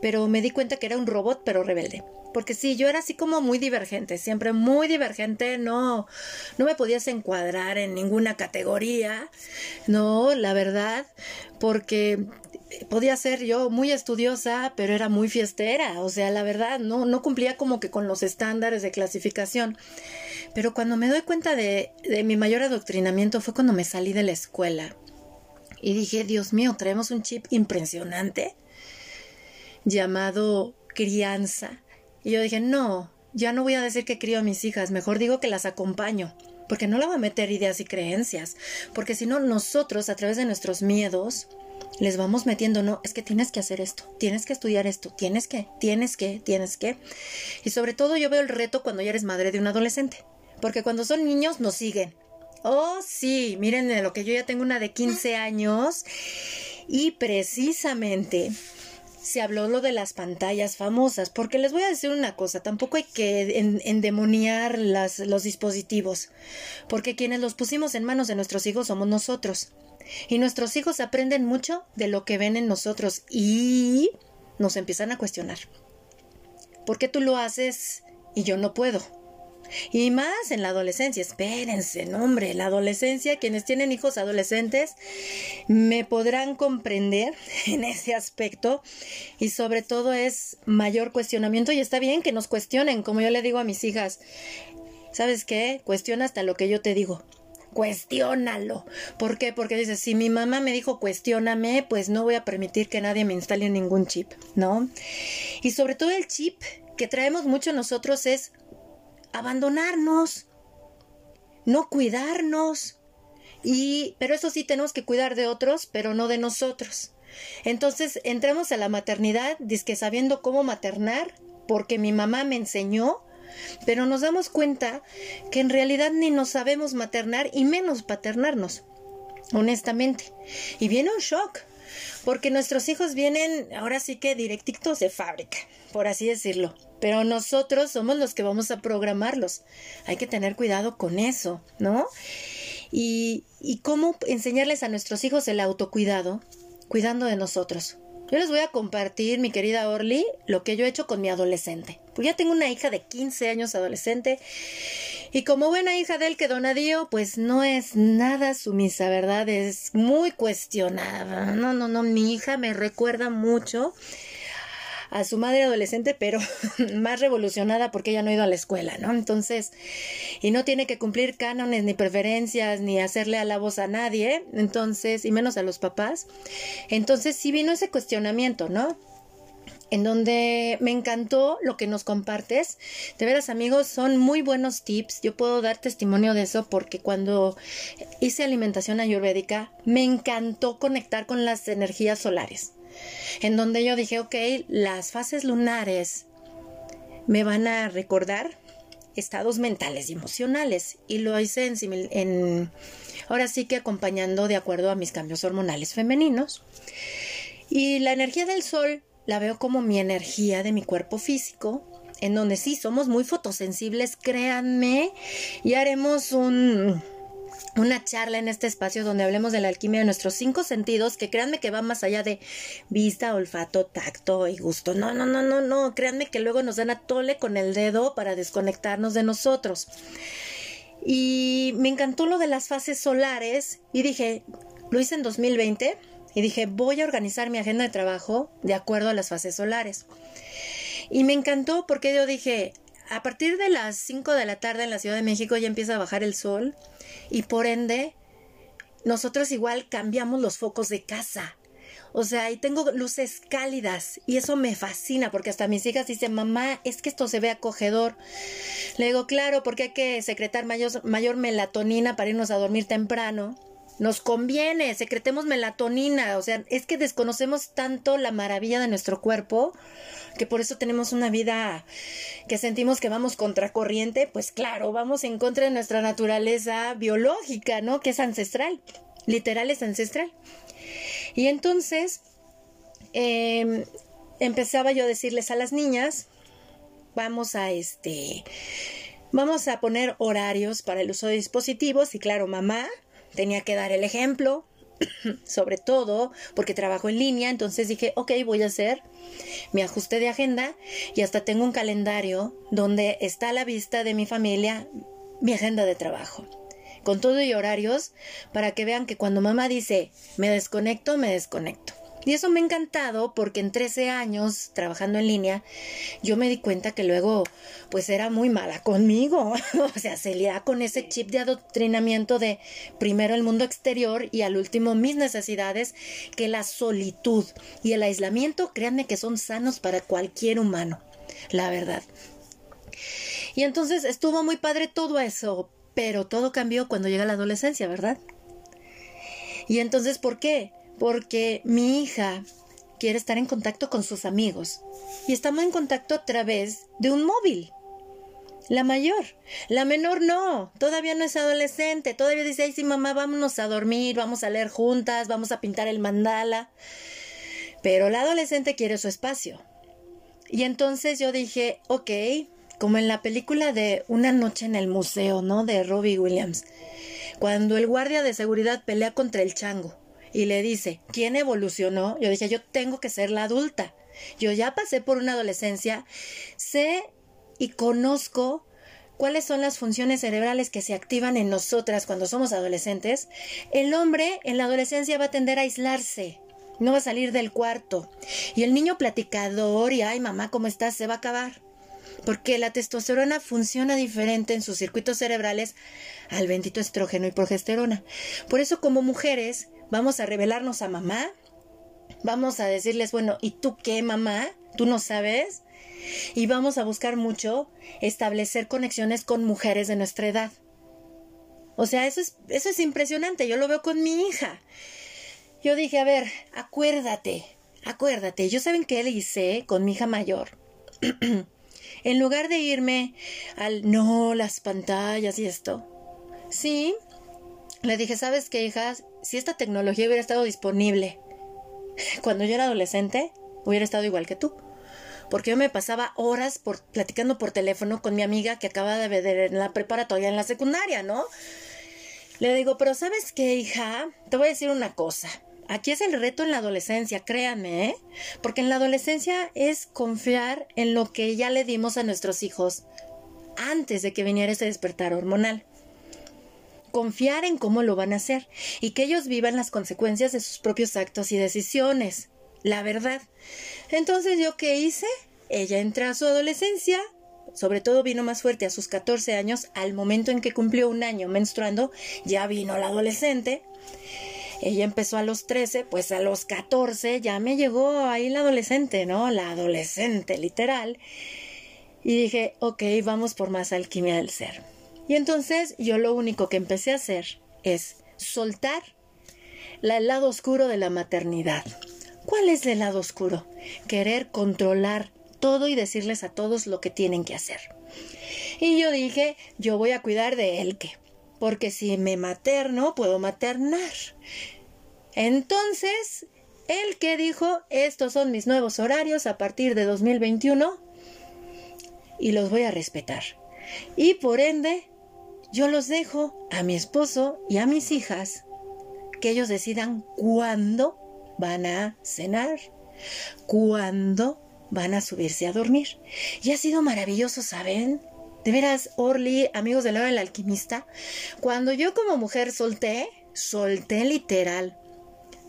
pero me di cuenta que era un robot pero rebelde. Porque sí, yo era así como muy divergente, siempre muy divergente, no, no me podías encuadrar en ninguna categoría, no, la verdad, porque podía ser yo muy estudiosa, pero era muy fiestera, o sea, la verdad, no, no cumplía como que con los estándares de clasificación. Pero cuando me doy cuenta de, de mi mayor adoctrinamiento fue cuando me salí de la escuela y dije, Dios mío, traemos un chip impresionante llamado crianza. Y yo dije, no, ya no voy a decir que crío a mis hijas, mejor digo que las acompaño, porque no le voy a meter ideas y creencias, porque si no, nosotros a través de nuestros miedos les vamos metiendo, no, es que tienes que hacer esto, tienes que estudiar esto, tienes que, tienes que, tienes que. Y sobre todo yo veo el reto cuando ya eres madre de un adolescente, porque cuando son niños nos siguen, Oh, sí, miren lo que yo ya tengo una de 15 años y precisamente se habló lo de las pantallas famosas, porque les voy a decir una cosa, tampoco hay que endemoniar los dispositivos, porque quienes los pusimos en manos de nuestros hijos somos nosotros. Y nuestros hijos aprenden mucho de lo que ven en nosotros y nos empiezan a cuestionar. ¿Por qué tú lo haces y yo no puedo? Y más en la adolescencia, espérense, no hombre, la adolescencia, quienes tienen hijos adolescentes me podrán comprender (laughs) en ese aspecto y sobre todo es mayor cuestionamiento y está bien que nos cuestionen, como yo le digo a mis hijas, ¿sabes qué? Cuestiona hasta lo que yo te digo. Cuestiónalo. ¿Por qué? Porque dices, si mi mamá me dijo cuestióname, pues no voy a permitir que nadie me instale ningún chip, ¿no? Y sobre todo el chip que traemos mucho nosotros es abandonarnos, no cuidarnos. Y, pero eso sí tenemos que cuidar de otros, pero no de nosotros. Entonces entramos a la maternidad, que sabiendo cómo maternar, porque mi mamá me enseñó, pero nos damos cuenta que en realidad ni nos sabemos maternar y menos paternarnos, honestamente. Y viene un shock, porque nuestros hijos vienen ahora sí que directitos de fábrica, por así decirlo. Pero nosotros somos los que vamos a programarlos. Hay que tener cuidado con eso, ¿no? Y, cómo enseñarles a nuestros hijos el autocuidado, cuidando de nosotros. Yo les voy a compartir, mi querida Orly, lo que yo he hecho con mi adolescente. Pues ya tengo una hija de 15 años adolescente y como buena hija del que donadío, pues no es nada sumisa, ¿verdad? Es muy cuestionada. No, no, no, mi hija me recuerda mucho a su madre adolescente, pero (laughs) más revolucionada porque ella no ha ido a la escuela, ¿no? Entonces, y no tiene que cumplir cánones ni preferencias ni hacerle a la voz a nadie, entonces, y menos a los papás. Entonces sí vino ese cuestionamiento, ¿no? en donde me encantó lo que nos compartes. De veras, amigos, son muy buenos tips. Yo puedo dar testimonio de eso porque cuando hice alimentación ayurvédica, me encantó conectar con las energías solares. En donde yo dije, ok, las fases lunares me van a recordar estados mentales y emocionales. Y lo hice en, en ahora sí que acompañando de acuerdo a mis cambios hormonales femeninos. Y la energía del sol la veo como mi energía de mi cuerpo físico, en donde sí somos muy fotosensibles, créanme, y haremos un, una charla en este espacio donde hablemos de la alquimia de nuestros cinco sentidos, que créanme que va más allá de vista, olfato, tacto y gusto. No, no, no, no, no, créanme que luego nos dan a tole con el dedo para desconectarnos de nosotros. Y me encantó lo de las fases solares y dije, lo hice en 2020 y dije, voy a organizar mi agenda de trabajo de acuerdo a las fases solares. Y me encantó porque yo dije, a partir de las 5 de la tarde en la Ciudad de México ya empieza a bajar el sol y por ende nosotros igual cambiamos los focos de casa. O sea, ahí tengo luces cálidas y eso me fascina porque hasta mis hijas dicen, mamá, es que esto se ve acogedor. Le digo, claro, porque hay que secretar mayor, mayor melatonina para irnos a dormir temprano nos conviene, secretemos melatonina, o sea, es que desconocemos tanto la maravilla de nuestro cuerpo que por eso tenemos una vida que sentimos que vamos contracorriente, pues claro, vamos en contra de nuestra naturaleza biológica, ¿no? Que es ancestral, literal es ancestral. Y entonces em, empezaba yo a decirles a las niñas, vamos a este, vamos a poner horarios para el uso de dispositivos y claro, mamá, tenía que dar el ejemplo, (clears throat) sobre todo porque trabajo en línea, entonces dije, ok, voy a hacer mi ajuste de agenda y hasta tengo un calendario donde está a la vista de mi familia mi agenda de trabajo, con todo y horarios, para que vean que cuando mamá dice, me desconecto, me desconecto. Y eso me ha encantado porque en 13 años trabajando en línea, yo me di cuenta que luego pues era muy mala conmigo. (laughs) o sea, se lía con ese chip de adoctrinamiento de primero el mundo exterior y al último mis necesidades, que la solitud y el aislamiento, créanme que son sanos para cualquier humano, la verdad. Y entonces estuvo muy padre todo eso, pero todo cambió cuando llega la adolescencia, ¿verdad? Y entonces, ¿por qué? Porque mi hija quiere estar en contacto con sus amigos y estamos en contacto a través de un móvil. La mayor, la menor no, todavía no es adolescente, todavía dice, ay sí mamá, vámonos a dormir, vamos a leer juntas, vamos a pintar el mandala. Pero la adolescente quiere su espacio. Y entonces yo dije, ok, como en la película de Una noche en el museo, ¿no? De Robbie Williams, cuando el guardia de seguridad pelea contra el chango y le dice, ¿quién evolucionó? Yo dije, yo tengo que ser la adulta. Yo ya pasé por una adolescencia, sé y conozco cuáles son las funciones cerebrales que se activan en nosotras cuando somos adolescentes. El hombre en la adolescencia va a tender a aislarse, no va a salir del cuarto. Y el niño platicador y, ay mamá, ¿cómo estás? se va a acabar. Porque la testosterona funciona diferente en sus circuitos cerebrales al bendito estrógeno y progesterona. Por eso como mujeres vamos a revelarnos a mamá, vamos a decirles, bueno, ¿y tú qué, mamá? ¿Tú no sabes? Y vamos a buscar mucho establecer conexiones con mujeres de nuestra edad. O sea, eso es, eso es impresionante, yo lo veo con mi hija. Yo dije, a ver, acuérdate, acuérdate, yo saben qué le hice con mi hija mayor. (clears throat) en lugar de irme al no, las pantallas y esto, sí, le dije, ¿sabes qué, hija? Si esta tecnología hubiera estado disponible (laughs) cuando yo era adolescente, hubiera estado igual que tú. Porque yo me pasaba horas por, platicando por teléfono con mi amiga que acaba de ver en la preparatoria, en la secundaria, ¿no? Le digo, pero ¿sabes qué, hija? Te voy a decir una cosa. Aquí es el reto en la adolescencia, créanme, ¿eh? Porque en la adolescencia es confiar en lo que ya le dimos a nuestros hijos antes de que viniera ese despertar hormonal confiar en cómo lo van a hacer y que ellos vivan las consecuencias de sus propios actos y decisiones. La verdad. Entonces, ¿yo qué hice? Ella entra a su adolescencia, sobre todo vino más fuerte a sus 14 años, al momento en que cumplió un año menstruando, ya vino la adolescente. ella empezó a los 13, pues a los 14 ya me llegó ahí la adolescente, ¿no? La adolescente, literal. Y dije, ok, vamos por más alquimia del ser. Y entonces yo lo único que empecé a hacer es soltar el lado oscuro de la maternidad. ¿Cuál es el lado oscuro? Querer controlar todo y decirles a todos lo que tienen que hacer. Y yo dije, yo voy a cuidar de él que, porque si me materno, puedo maternar. Entonces, el que dijo, estos son mis nuevos horarios a partir de 2021 y los voy a respetar. Y por ende, yo los dejo a mi esposo y a mis hijas que ellos decidan cuándo van a cenar, cuándo van a subirse a dormir. Y ha sido maravilloso, ¿saben? De veras, Orly, amigos de la del alquimista, cuando yo como mujer solté, solté literal.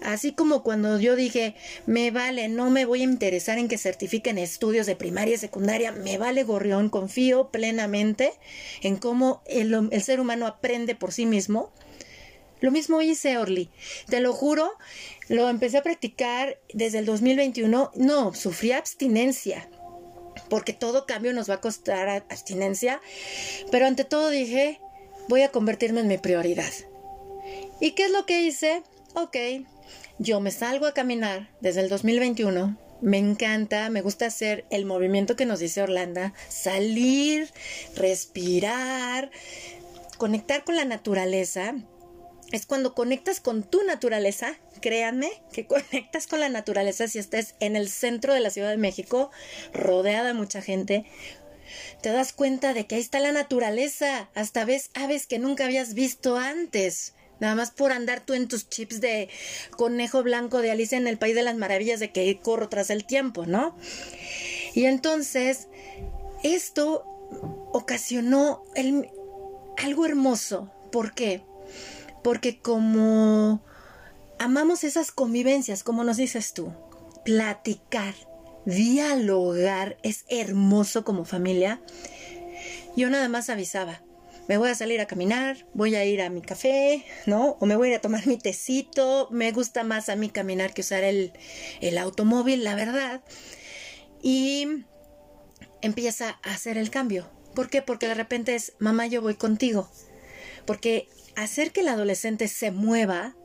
Así como cuando yo dije, me vale, no me voy a interesar en que certifiquen estudios de primaria y secundaria, me vale gorrión, confío plenamente en cómo el, ser humano aprende por sí mismo. Lo mismo hice, Orly. Te lo juro, lo empecé a practicar desde el 2021. No, sufrí abstinencia porque todo cambio nos va a costar abstinencia, pero ante todo dije, voy a convertirme en mi prioridad. ¿Y qué es lo que hice? Ok, yo me salgo a caminar desde el 2021. Me encanta, me gusta hacer el movimiento que nos dice Orlando, salir, respirar, conectar con la naturaleza. Es cuando conectas con tu naturaleza créanme que conectas con la naturaleza si estás en el centro de la Ciudad de México, rodeada de mucha gente. Te das cuenta de que ahí está la naturaleza, hasta ves aves que nunca habías visto antes. Nada más por andar tú en tus chips de conejo blanco de Alicia en el País de las Maravillas de que corro tras el tiempo, ¿no? Y entonces, esto ocasionó algo hermoso. ¿Por qué? Porque como amamos esas convivencias, como nos dices tú. Platicar, dialogar es hermoso como familia. Yo nada más avisaba, me voy a salir a caminar, voy a ir a mi café, ¿no? O me voy a ir a tomar mi tecito. Me gusta más a mí caminar que usar el, el automóvil, la verdad. Y empieza a hacer el cambio. ¿Por qué? Porque de repente es, mamá, yo voy contigo. Porque hacer que el adolescente se mueva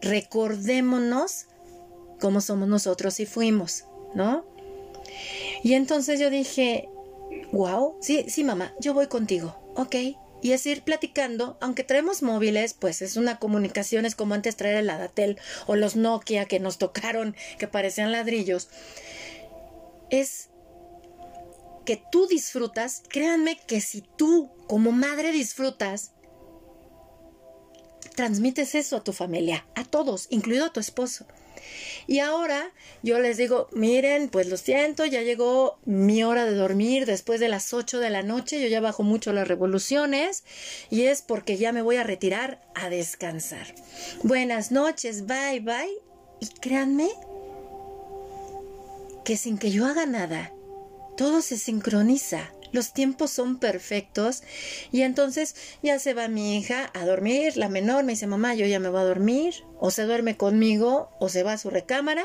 recordémonos cómo somos nosotros y fuimos, ¿no? Y entonces yo dije, wow, sí, sí, mamá, yo voy contigo, ok. Y es ir platicando, aunque traemos móviles, pues es una comunicación, es como antes traer el Adatel o los Nokia que nos tocaron, que parecían ladrillos. Es que tú disfrutas, créanme que si tú como madre disfrutas, transmites eso a tu familia, a todos, incluido a tu esposo. Y ahora yo les digo, miren, pues lo siento, ya llegó mi hora de dormir después de las 8 de la noche, yo ya bajo mucho las revoluciones y es porque ya me voy a retirar a descansar. Buenas noches, bye bye. Y créanme que sin que yo haga nada, todo se sincroniza los tiempos son perfectos y entonces ya se va mi hija a dormir, la menor me dice, mamá, yo ya me voy a dormir, o se duerme conmigo, o se va a su recámara.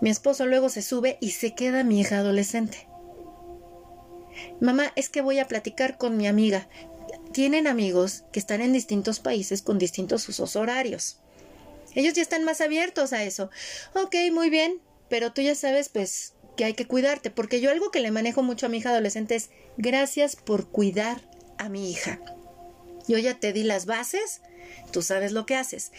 Mi esposo luego se sube y se queda mi hija adolescente. Mamá, es que voy a platicar con mi amiga. Tienen amigos que están en distintos países con distintos usos horarios. Ellos ya están más abiertos a eso. Ok, muy bien, pero tú ya sabes, pues, que hay que cuidarte, porque yo algo que le manejo mucho a mi hija adolescente es gracias por cuidar a mi hija. Yo ya te di las bases, tú sabes lo que haces.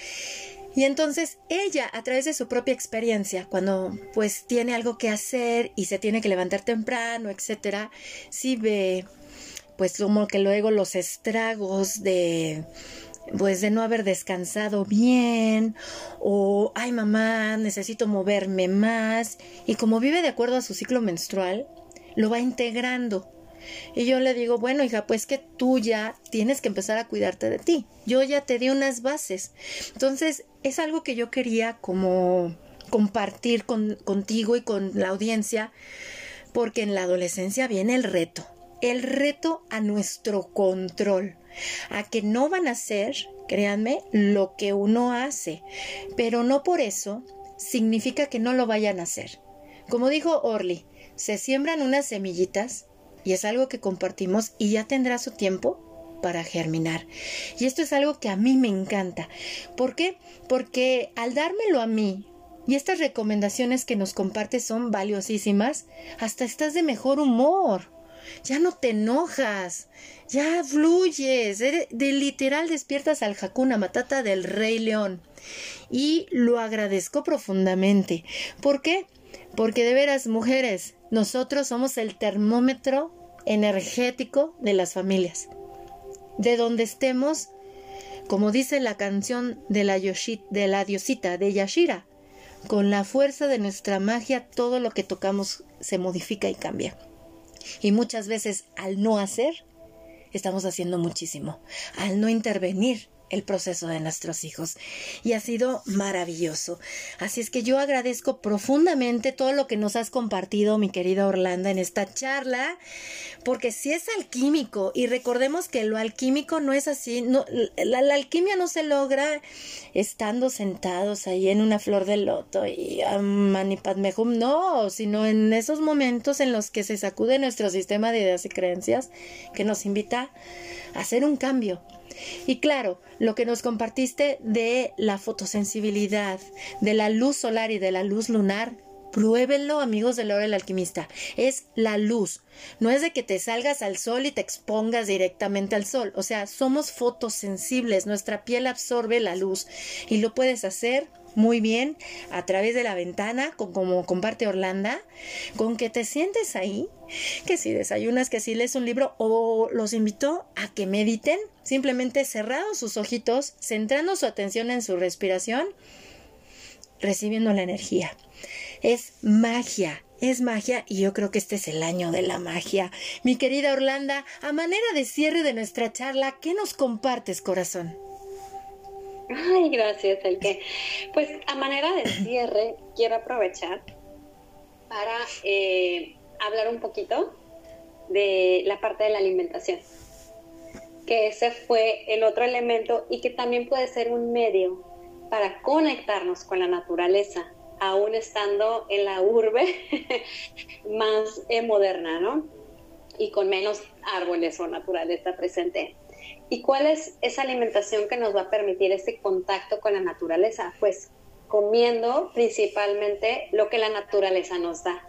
Y entonces ella, a través de su propia experiencia, cuando pues tiene algo que hacer y se tiene que levantar temprano, etcétera, sí ve pues como que luego los estragos de pues de no haber descansado bien o ay mamá necesito moverme más y como vive de acuerdo a su ciclo menstrual lo va integrando. Y yo le digo bueno hija pues que tú ya tienes que empezar a cuidarte de ti. Yo ya te di unas bases entonces es algo que yo quería como compartir con, contigo y con la audiencia porque en la adolescencia viene el reto el reto a nuestro control a que no van a ser créanme, lo que uno hace, pero no por eso significa que no lo vayan a hacer. Como dijo Orly, se siembran unas semillitas y es algo que compartimos y ya tendrá su tiempo para germinar. Y esto es algo que a mí me encanta. ¿Por qué? Porque al dármelo a mí, y estas recomendaciones que nos compartes son valiosísimas, hasta estás de mejor humor. Ya no te enojas, ya fluyes, de literal despiertas al Hakuna Matata del Rey León. Y lo agradezco profundamente. ¿Por qué? Porque de veras, mujeres, nosotros somos el termómetro energético de las familias. De donde estemos, como dice la canción de la, de la diosita de Yashira, con la fuerza de nuestra magia todo lo que tocamos se modifica y cambia. Y muchas veces al no hacer, estamos haciendo muchísimo. Al no intervenir, el proceso de nuestros hijos. Y ha sido maravilloso. Así es que yo agradezco profundamente todo lo que nos has compartido, mi querida Orlando, en esta charla, porque si es alquímico. Y recordemos que lo alquímico no es así, no, la, alquimia no se logra estando sentados ahí en una flor de loto y a Manipadmehum, no, sino en esos momentos en los que se sacude nuestro sistema de ideas y creencias que nos invita a hacer un cambio. Y claro, lo que nos compartiste de la fotosensibilidad, de la luz solar y de la luz lunar, pruébenlo, amigos de Laura el Alquimista. Es la luz. No es de que te salgas al sol y te expongas directamente al sol. O sea, somos fotosensibles. Nuestra piel absorbe la luz. Y lo puedes hacer muy bien a través de la ventana, como comparte Orlando, con que te sientes ahí, que si desayunas, que si lees un libro, o los invito a que mediten, simplemente cerrados sus ojitos, centrando su atención en su respiración, recibiendo la energía. Es magia, es magia y yo creo que este es el año de la magia. Mi querida Orlando, a manera de cierre de nuestra charla, ¿qué nos compartes, corazón? Ay, gracias, que Pues a manera de cierre, (clears throat) quiero aprovechar para eh, hablar un poquito de la parte de la alimentación, que ese fue el otro elemento y que también puede ser un medio para conectarnos con la naturaleza, aún estando en la urbe (laughs) más eh, moderna, ¿no? Y con menos árboles o naturaleza presente. ¿Y cuál es esa alimentación que nos va a permitir ese contacto con la naturaleza? Pues comiendo principalmente lo que la naturaleza nos da.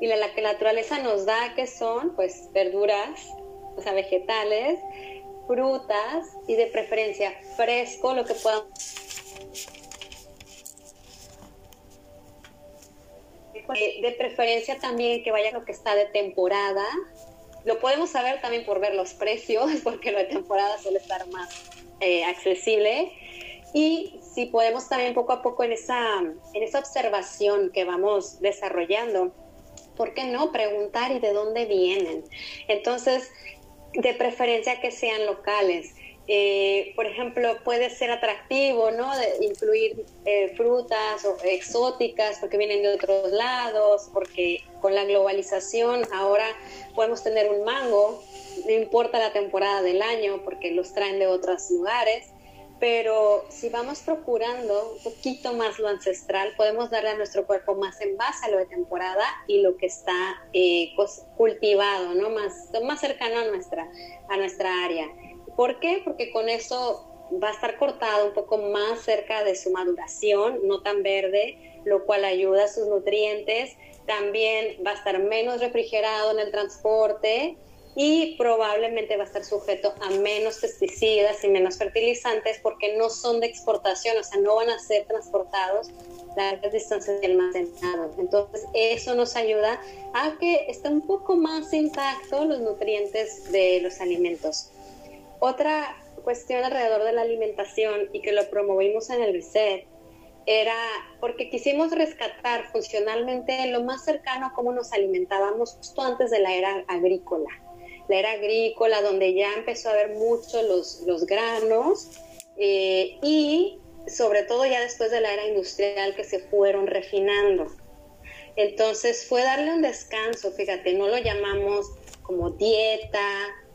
Y la, que la naturaleza nos da, que son pues verduras, o sea, vegetales, frutas y de preferencia fresco, lo que puedan de preferencia también que vaya lo que está de temporada, lo podemos saber también por ver los precios, (laughs) porque la temporada suele estar más eh, accesible. Y si podemos también poco a poco en esa, en esa observación que vamos desarrollando, ¿por qué no preguntar y de dónde vienen? Entonces, de preferencia que sean locales. Eh, por ejemplo, puede ser atractivo, ¿no? De incluir eh, frutas o exóticas porque vienen de otros lados, porque con la globalización ahora podemos tener un mango, no importa la temporada del año porque los traen de otros lugares, pero si vamos procurando un poquito más lo ancestral, podemos darle a nuestro cuerpo más en base a lo de temporada y lo que está eh, cultivado, ¿no? Más, más cercano a nuestra, a nuestra área. ¿Por qué? Porque con eso va a estar cortado un poco más cerca de su maduración, no tan verde, lo cual ayuda a sus nutrientes. También va a estar menos refrigerado en el transporte y probablemente va a estar sujeto a menos pesticidas y menos fertilizantes porque no son de exportación, o sea, no van a ser transportados largas distancias de almacenado. Entonces, eso nos ayuda a que esté un poco más intacto los nutrientes de los alimentos. Otra cuestión alrededor de la alimentación y que lo promovimos en el reset era porque quisimos rescatar funcionalmente lo más cercano a cómo nos alimentábamos justo antes de la era agrícola. La era agrícola donde ya empezó a haber mucho los, los granos eh, y sobre todo ya después de la era industrial que se fueron refinando. Entonces fue darle un descanso, fíjate, no lo llamamos como dieta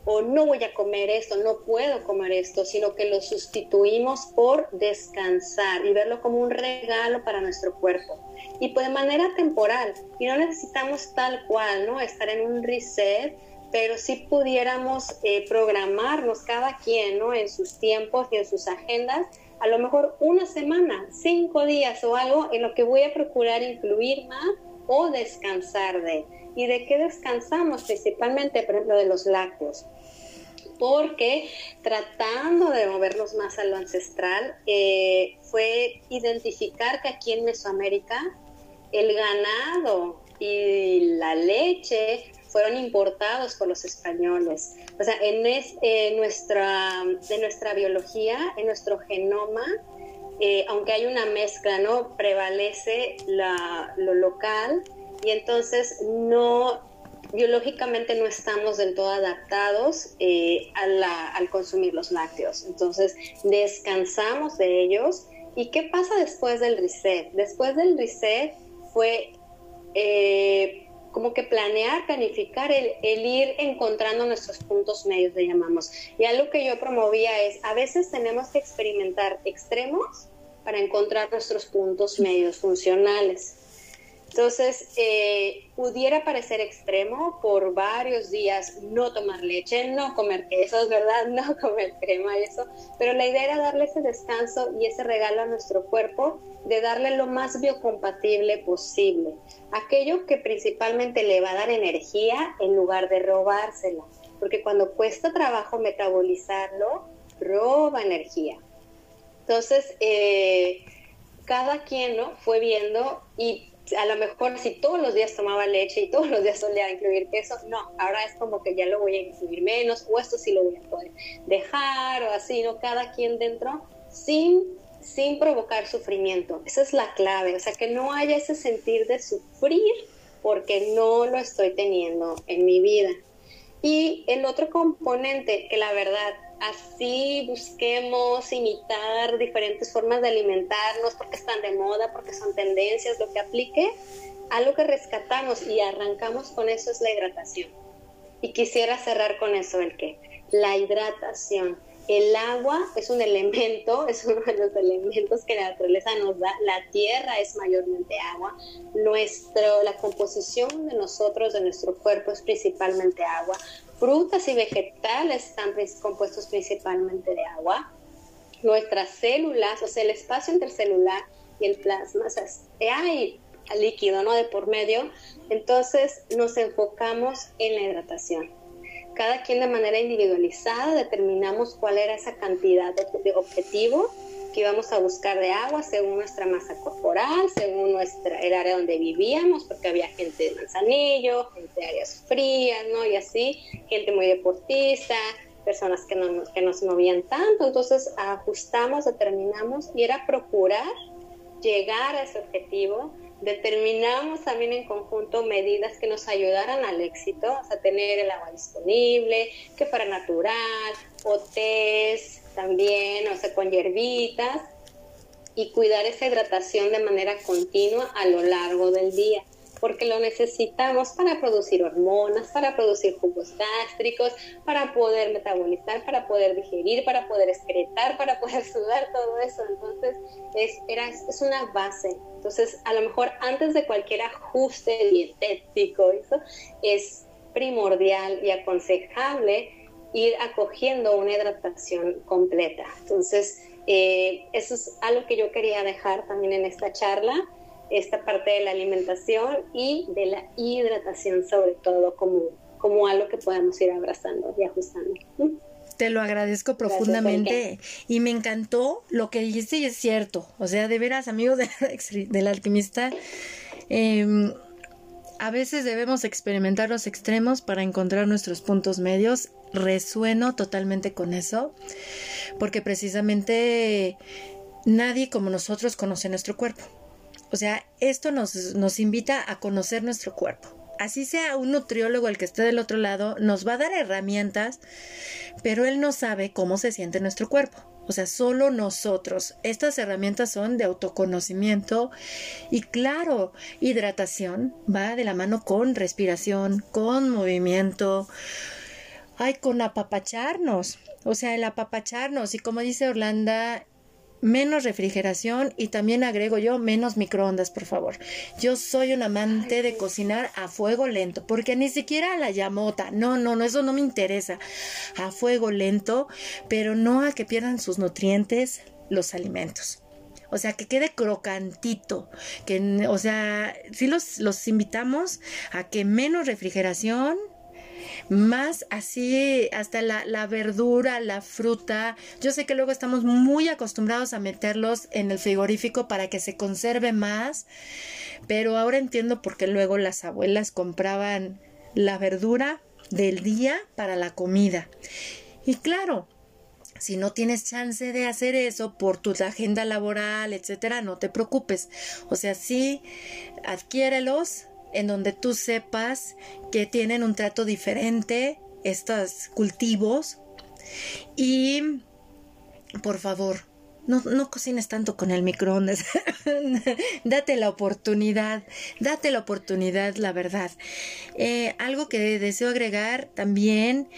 o no voy a comer esto, no puedo comer esto, sino que lo sustituimos por descansar y verlo como un regalo para nuestro cuerpo. Y pues de manera temporal, y no necesitamos tal cual, ¿no? Estar en un reset, pero sí pudiéramos eh, programarnos cada quien, ¿no? En sus tiempos y en sus agendas, a lo mejor una semana, cinco días o algo en lo que voy a procurar incluir más o descansar de. ¿Y de qué descansamos? Principalmente, por ejemplo, de los lácteos. Porque tratando de movernos más a lo ancestral, eh, fue identificar que aquí en Mesoamérica el ganado y la leche fueron importados por los españoles. O sea, en, nuestra, en nuestra biología, en nuestro genoma, eh, aunque hay una mezcla, ¿no? Prevalece lo local y entonces no, biológicamente no estamos del todo adaptados eh, al consumir los lácteos. Entonces descansamos de ellos. ¿Y qué pasa después del reset? Después del reset fue eh, como que planear, planificar, el, el, ir encontrando nuestros puntos medios, le llamamos. Y algo que yo promovía es, a veces tenemos que experimentar extremos para encontrar nuestros puntos medios funcionales. Entonces, eh, pudiera parecer extremo por varios días no tomar leche, no comer quesos, ¿verdad? (laughs) No comer crema eso, pero la idea era darle ese descanso y ese regalo a nuestro cuerpo de darle lo más biocompatible posible, aquello que principalmente le va a dar energía en lugar de robársela, porque cuando cuesta trabajo metabolizarlo, roba energía. Entonces, eh, cada quien ¿no? fue viendo y a lo mejor si todos los días tomaba leche y todos los días solía incluir queso, no, ahora es como que ya lo voy a incluir menos o esto sí lo voy a poder dejar o así, ¿no? Cada quien dentro sin, sin provocar sufrimiento. Esa es la clave, o sea, que no haya ese sentir de sufrir porque no lo estoy teniendo en mi vida. Y el otro componente que la verdad así busquemos imitar diferentes formas de alimentarnos porque están de moda, porque son tendencias, lo que aplique, algo que rescatamos y arrancamos con eso es la hidratación. Y quisiera cerrar con eso, el que la hidratación. El agua es un elemento, (laughs) es uno de los elementos que la naturaleza nos da. La tierra es mayormente agua. Nuestro, la composición de nosotros, de nuestro cuerpo, es principalmente agua frutas y vegetales están compuestos principalmente de agua. Nuestras células, o sea, el espacio entre el celular y el plasma, o sea, hay líquido, ¿no? De por medio. Entonces nos enfocamos en la hidratación. Cada quien de manera individualizada determinamos cuál era esa cantidad de objetivo que íbamos a buscar de agua según nuestra masa corporal, según nuestra, el área donde vivíamos, porque había gente de Manzanillo, gente de áreas frías, ¿no? Y así, gente muy deportista, personas que no, que no se movían tanto, entonces ajustamos, determinamos y era procurar llegar a ese objetivo determinamos también en conjunto medidas que nos ayudaran al éxito, o sea, tener el agua disponible, que fuera natural, test también, o sea, con hierbitas, y cuidar esa hidratación de manera continua a lo largo del día porque lo necesitamos para producir hormonas, para producir jugos gástricos, para poder metabolizar, para poder digerir, para poder excretar, para poder (laughs) sudar, todo eso. Entonces, es, es una base. Entonces, a lo mejor antes de cualquier ajuste dietético, eso es primordial y aconsejable ir acogiendo una hidratación completa. Entonces, eh, eso es algo que yo quería dejar también en esta charla esta parte de la alimentación y de la hidratación sobre todo como, como algo que podamos ir abrazando y ajustando. Te lo agradezco profundamente y me encantó lo que dijiste y es cierto. O sea, de veras, amigos (laughs) del alquimista, em, a veces debemos experimentar los extremos para encontrar nuestros puntos medios. Resueno totalmente con eso, porque precisamente nadie como nosotros conoce nuestro cuerpo. O sea, esto nos, nos invita a conocer nuestro cuerpo. Así sea un nutriólogo el que esté del otro lado, nos va a dar herramientas, pero él no sabe cómo se siente nuestro cuerpo. O sea, solo nosotros. Estas herramientas son de autoconocimiento y claro, hidratación va de la mano con respiración, con movimiento. ay, con apapacharnos, o sea, el apapacharnos y como dice Orlando, menos refrigeración y también agrego yo menos microondas, por favor. Yo soy un amante de cocinar a fuego lento, porque ni siquiera la llamota, no, no, no, eso no me interesa. A fuego lento, pero no a que pierdan sus nutrientes los alimentos. O sea, que quede crocantito. Que, o sea, sí los, los invitamos a que menos refrigeración, más así hasta la, la, verdura, la fruta. Yo sé que luego estamos muy acostumbrados a meterlos en el frigorífico para que se conserve más, pero ahora entiendo por qué luego las abuelas compraban la verdura del día para la comida. Y claro, si no tienes chance de hacer eso por tu agenda laboral, etcétera, no te preocupes. O sea, sí, adquiérelos, en donde tú sepas que tienen un trato diferente estos cultivos y por favor no, no cocines tanto con el microondas. (laughs) date la oportunidad, date la oportunidad, la verdad. Eh, algo que deseo agregar también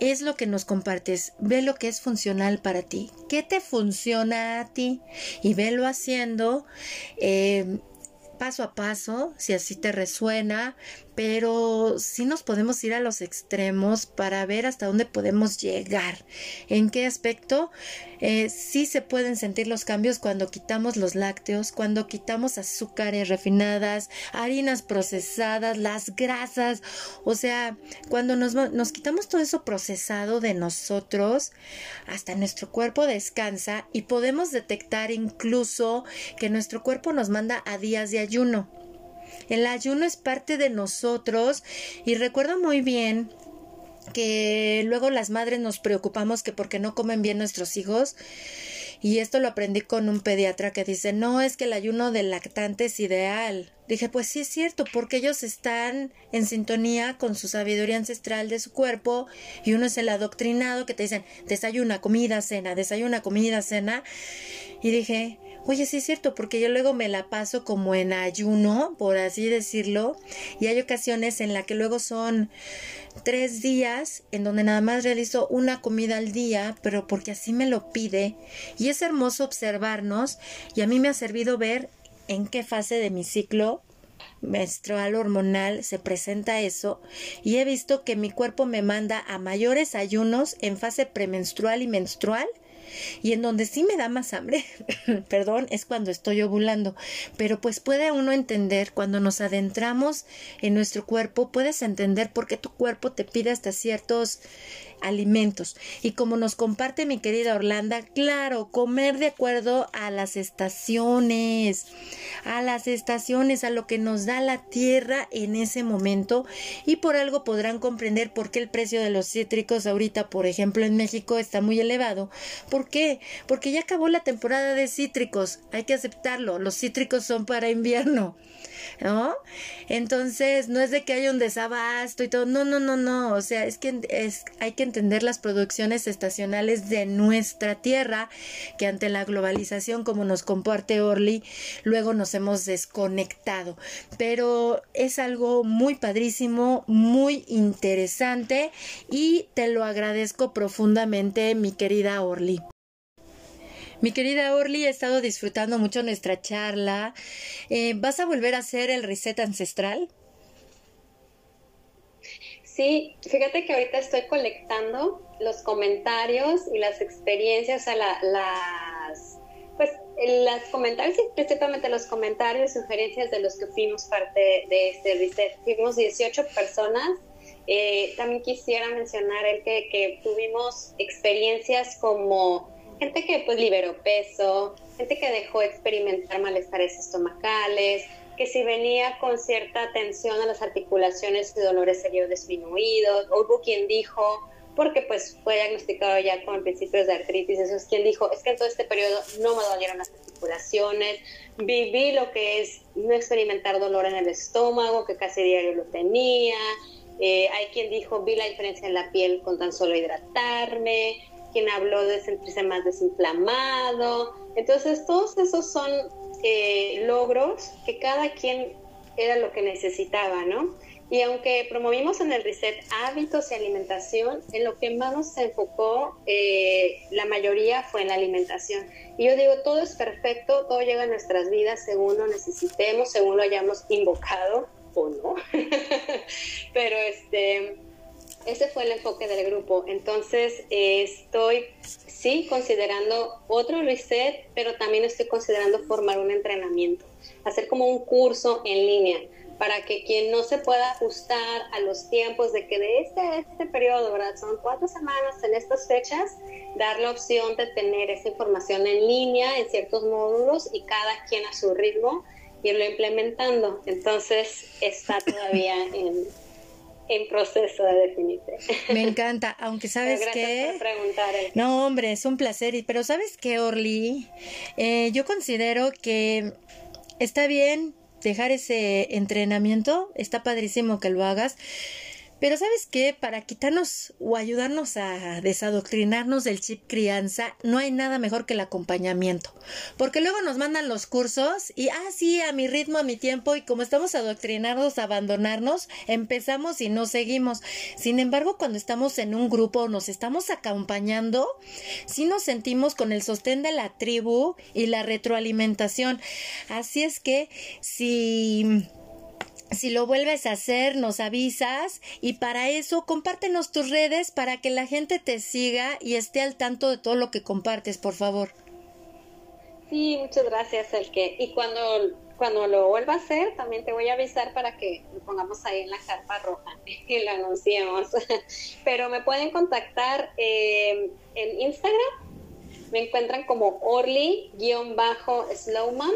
es lo que nos compartes. Ve lo que es funcional para ti. ¿Qué te funciona a ti? Y velo haciendo. Eh, paso a paso, si así te resuena, pero sí nos podemos ir a los extremos para ver hasta dónde podemos llegar. ¿En qué aspecto? Eh, sí se pueden sentir los cambios cuando quitamos los lácteos, cuando quitamos azúcares refinadas, harinas procesadas, las grasas, o sea, cuando nos, nos quitamos todo eso procesado de nosotros, hasta nuestro cuerpo descansa y podemos detectar incluso que nuestro cuerpo nos manda a días de ayuno. El ayuno es parte de nosotros y recuerdo muy bien que luego las madres nos preocupamos que porque no comen bien nuestros hijos y esto lo aprendí con un pediatra que dice, no, es que el ayuno del lactante es ideal. Dije, pues sí es cierto, porque ellos están en sintonía con su sabiduría ancestral de su cuerpo y uno es el adoctrinado que te dicen, desayuna, comida, cena, desayuna, comida, cena. Y dije, Oye, sí es cierto, porque yo luego me la paso como en ayuno, por así decirlo, y hay ocasiones en la que luego son tres días en donde nada más realizo una comida al día, pero porque así me lo pide, y es hermoso observarnos, y a mí me ha servido ver en qué fase de mi ciclo menstrual hormonal se presenta eso y he visto que mi cuerpo me manda a mayores ayunos en fase premenstrual y menstrual y en donde sí me da más hambre, (laughs) perdón, es cuando estoy ovulando. Pero pues puede uno entender, cuando nos adentramos en nuestro cuerpo, puedes entender por qué tu cuerpo te pide hasta ciertos alimentos. Y como nos comparte mi querida Orlando, claro, comer de acuerdo a las estaciones, a las estaciones, a lo que nos da la tierra en ese momento. Y por algo podrán comprender por qué el precio de los cítricos ahorita, por ejemplo, en México está muy elevado. ¿Por qué? Porque ya acabó la temporada de cítricos. Hay que aceptarlo. Los cítricos son para invierno. ¿no? Entonces, no es de que haya un desabasto y todo, no, no, no, no, o sea, es que es, hay que entender las producciones estacionales de nuestra tierra, que ante la globalización, como nos comparte Orly, luego nos hemos desconectado, pero es algo muy padrísimo, muy interesante y te lo agradezco profundamente, mi querida Orly. Mi querida Orly, he estado disfrutando mucho nuestra charla. Eh, ¿Vas a volver a hacer el reset ancestral? Sí, fíjate que ahorita estoy colectando los comentarios y las experiencias, o sea, las, pues, los comentarios y principalmente los comentarios y sugerencias de los que fuimos parte de este reset. Fuimos 18 personas. Eh, también quisiera mencionar el que, que tuvimos experiencias como gente que pues liberó peso, gente que dejó experimentar malestares estomacales, que si venía con cierta tensión a las articulaciones y dolores serios disminuidos, hubo quien dijo, porque pues fue diagnosticado ya con principios de artritis, eso es quien dijo, es que en todo este periodo no me dolieron las articulaciones, viví lo que es no experimentar dolor en el estómago, que casi diario lo tenía, eh, hay quien dijo, vi la diferencia en la piel con tan solo hidratarme, quien habló de sentirse más desinflamado. Entonces, todos esos son eh, logros que cada quien era lo que necesitaba, ¿no? Y aunque promovimos en el reset hábitos y alimentación, en lo que más nos enfocó eh, la mayoría fue en la alimentación. Y yo digo, todo es perfecto, todo llega a nuestras vidas según lo necesitemos, según lo hayamos invocado o no. (laughs) Pero este, ese fue el enfoque del grupo. Entonces, eh, estoy, sí, considerando otro reset, pero también estoy considerando formar un entrenamiento, hacer como un curso en línea para que quien no se pueda ajustar a los tiempos de que de este, este periodo, ¿verdad? Son cuatro semanas en estas fechas, dar la opción de tener esa información en línea en ciertos módulos y cada quien a su ritmo irlo implementando. Entonces está todavía en, en proceso de definirse. Me encanta, aunque sabes que... No, hombre, es un placer. Pero sabes que, Orly, eh, yo considero que está bien dejar ese entrenamiento, está padrísimo que lo hagas, pero sabes qué, para quitarnos o ayudarnos a desadoctrinarnos del chip crianza, no hay nada mejor que el acompañamiento. Porque luego nos mandan los cursos y, ah, sí, a mi ritmo, a mi tiempo, y como estamos adoctrinados a abandonarnos, empezamos y no seguimos. Sin embargo, cuando estamos en un grupo nos estamos acompañando, sí nos sentimos con el sostén de la tribu y la retroalimentación. Así es que si si lo vuelves a hacer, nos avisas y para eso compártenos tus redes para que la gente te siga y esté al tanto de todo lo que compartes, por favor. Sí, muchas gracias, Elke. Y cuando, cuando lo vuelva a hacer, también te voy a avisar para que lo pongamos ahí en la carpa roja (laughs) y lo anunciemos. (laughs) Pero me pueden contactar eh, en Instagram. Me encuentran como Orly-Slowman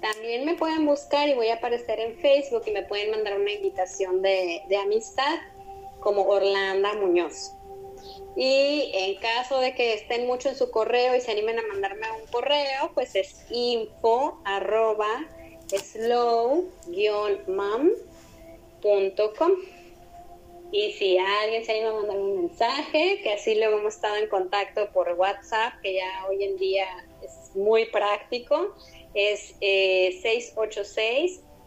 también me pueden buscar y voy a aparecer en Facebook y me pueden mandar una invitación de, amistad como Orlando Muñoz. Y en caso de que estén mucho en su correo y se animen a mandarme un correo, pues es info arroba slow-mam.com. Y si alguien se anima a mandar un mensaje, que así lo hemos estado en contacto por WhatsApp, que ya hoy en día es muy práctico, es eh,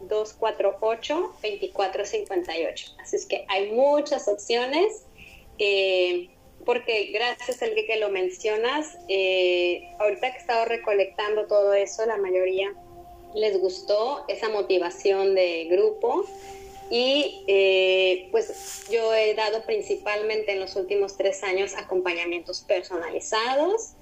686-248-2458. Así es que hay muchas opciones, eh, porque gracias al que lo mencionas, eh, ahorita que he estado recolectando todo eso, la mayoría les gustó esa motivación de grupo. Y eh, pues yo he dado principalmente en los últimos tres años acompañamientos personalizados,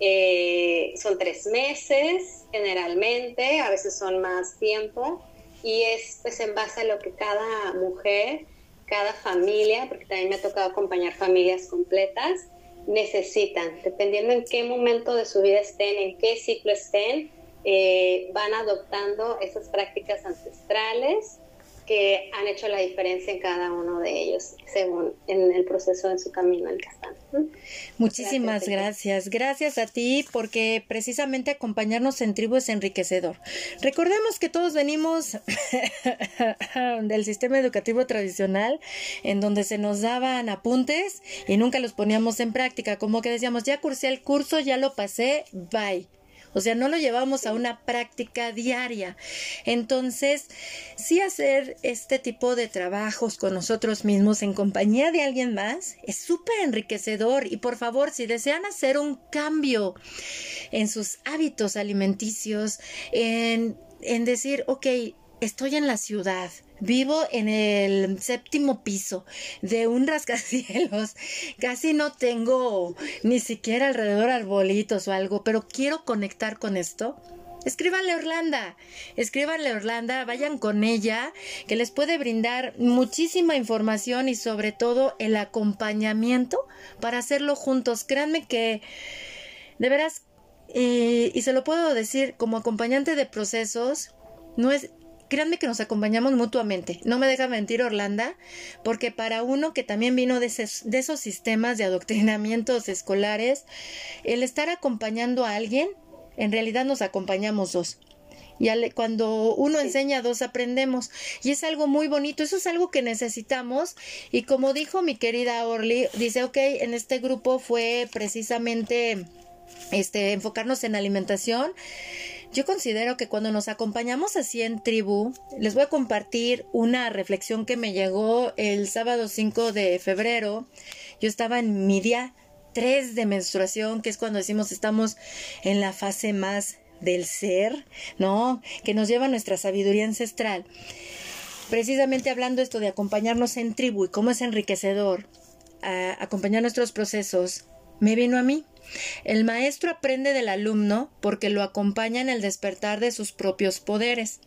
eh, son tres meses generalmente, a veces son más tiempo, y es pues en base a lo que cada mujer, cada familia, porque también me ha tocado acompañar familias completas, necesitan, dependiendo en qué momento de su vida estén, en qué ciclo estén, eh, van adoptando esas prácticas ancestrales que han hecho la diferencia en cada uno de ellos, según en el proceso de su camino que están. Muchísimas gracias, gracias. a ti porque precisamente acompañarnos en tribu es enriquecedor. Recordemos que todos venimos (laughs) del sistema educativo tradicional en donde se nos daban apuntes y nunca los poníamos en práctica, como que decíamos, ya cursé el curso, ya lo pasé, bye o sea, no lo llevamos a una práctica diaria. Entonces, sí hacer este tipo de trabajos con nosotros mismos en compañía de alguien más es súper enriquecedor y por favor, si desean hacer un cambio en sus hábitos alimenticios, en, en decir, ok, estoy en la ciudad, Vivo en el séptimo piso de un (laughs) rascacielos. Casi no tengo ni siquiera alrededor arbolitos o algo, pero quiero conectar con esto. Escríbanle a Orlanda, escríbanle a Orlanda, vayan con ella, que les puede brindar muchísima información y sobre todo el acompañamiento para hacerlo juntos. Créanme que, de veras, y, y se lo puedo decir como acompañante de procesos, no es créanme que nos acompañamos mutuamente. No me deja mentir Orlanda, porque para uno que también vino de, esos sistemas de adoctrinamientos escolares, el estar acompañando a alguien, en realidad nos acompañamos dos. Y cuando uno enseña dos aprendemos. Y es algo muy bonito. Eso es algo que necesitamos. Y como dijo mi querida Orly, dice, ok, en este grupo fue precisamente este, enfocarnos en alimentación yo considero que cuando nos acompañamos así en tribu, les voy a compartir una reflexión que me llegó el sábado 5 de febrero. Yo estaba en mi día 3 de menstruación, que es cuando decimos estamos en la fase más del ser, ¿no? Que nos lleva a nuestra sabiduría ancestral. Precisamente hablando esto de acompañarnos en tribu y cómo es enriquecedor acompañar nuestros procesos, me vino a mí. El maestro aprende del alumno porque lo acompaña en el despertar de sus propios poderes.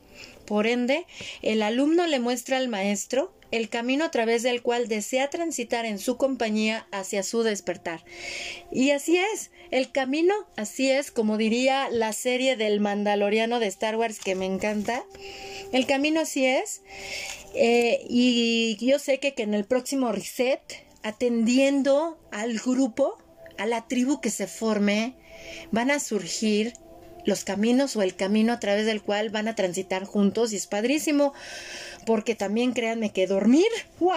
Por ende, el alumno le muestra al maestro el camino a través del cual desea transitar en su compañía hacia su despertar. Y así es, el camino, así es, como diría la serie del Mandaloriano de Star Wars que me encanta, el camino así es. Eh, y yo sé que, que en el próximo reset, atendiendo al grupo, a la tribu que se forme, van a surgir los caminos o el camino a través del cual van a transitar juntos y es padrísimo porque también créanme que dormir, (laughs) wow,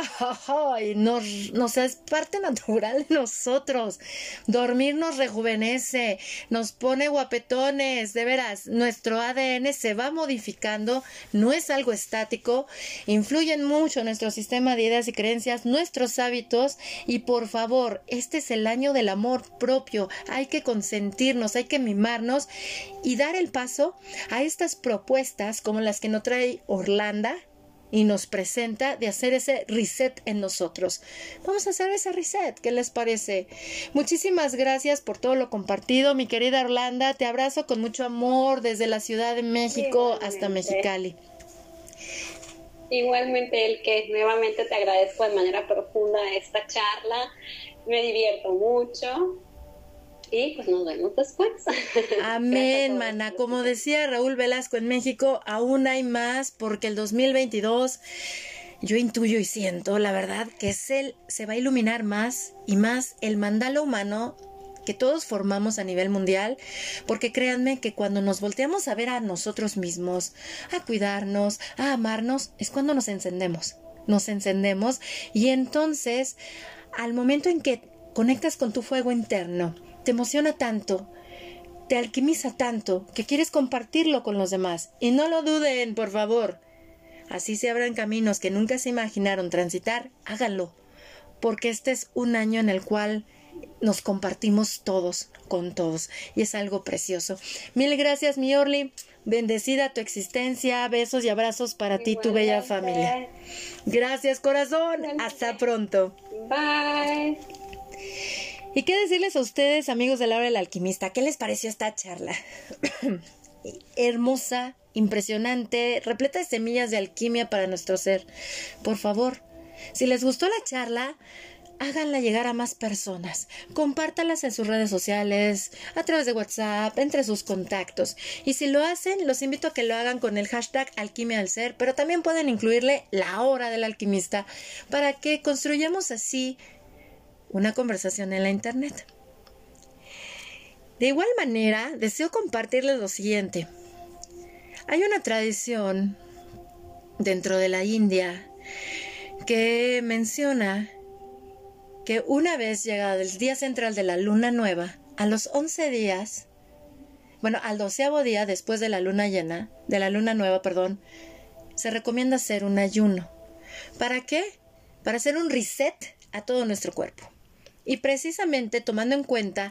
nos, nos es parte natural de nosotros. Dormir nos rejuvenece, nos pone guapetones, de veras, nuestro ADN se va modificando, no es algo estático, influyen mucho nuestro sistema de ideas y creencias, nuestros hábitos y por favor, este es el año del amor propio, hay que consentirnos, hay que mimarnos y dar el paso a estas propuestas como las que nos trae Orlando y nos presenta de hacer ese reset en nosotros. Vamos a hacer ese reset, ¿qué les parece? Muchísimas gracias por todo lo compartido, mi querida Orlando. Te abrazo con mucho amor desde la Ciudad de México hasta Mexicali. Igualmente, el que nuevamente te agradezco de manera profunda esta charla. Me divierto mucho y pues nos vemos después. Amén, mana. Como decía Raúl Velasco en México, aún hay más porque el 2022 yo intuyo y siento, la verdad, que es el, se va a iluminar más y más el mandalo humano que todos formamos a nivel mundial, porque créanme que cuando nos volteamos a ver a nosotros mismos, a cuidarnos, a amarnos, es cuando nos encendemos, nos encendemos y entonces al momento en que conectas con tu fuego interno, te emociona tanto, te alquimiza tanto, que quieres compartirlo con los demás. Y no lo duden, por favor. Así se abran caminos que nunca se imaginaron transitar, háganlo, porque este es un año en el cual nos compartimos todos con todos y es algo precioso. Mil gracias, mi Orly. Bendecida tu existencia, besos y abrazos para ti, tu bella familia. Gracias, corazón. Hasta pronto. Bye. ¿Y qué decirles a ustedes, amigos de la hora del alquimista? ¿Qué les pareció esta charla? (clears throat) Hermosa, impresionante, repleta de semillas de alquimia para nuestro ser. Por favor, si les gustó la charla, háganla llegar a más personas. Compártalas en sus redes sociales, a través de WhatsApp, entre sus contactos. Y si lo hacen, los invito a que lo hagan con el hashtag alquimia al ser, pero también pueden incluirle la hora del alquimista para que construyamos así una conversación en la Internet. De igual manera, deseo compartirles lo siguiente. Hay una tradición dentro de la India que menciona que una vez llegado el día central de la luna nueva, a los 11 días, bueno, al doceavo día después de la luna llena, de la luna nueva, perdón, se recomienda hacer un ayuno. ¿Para qué? Para hacer un reset a todo nuestro cuerpo. Y precisamente tomando en cuenta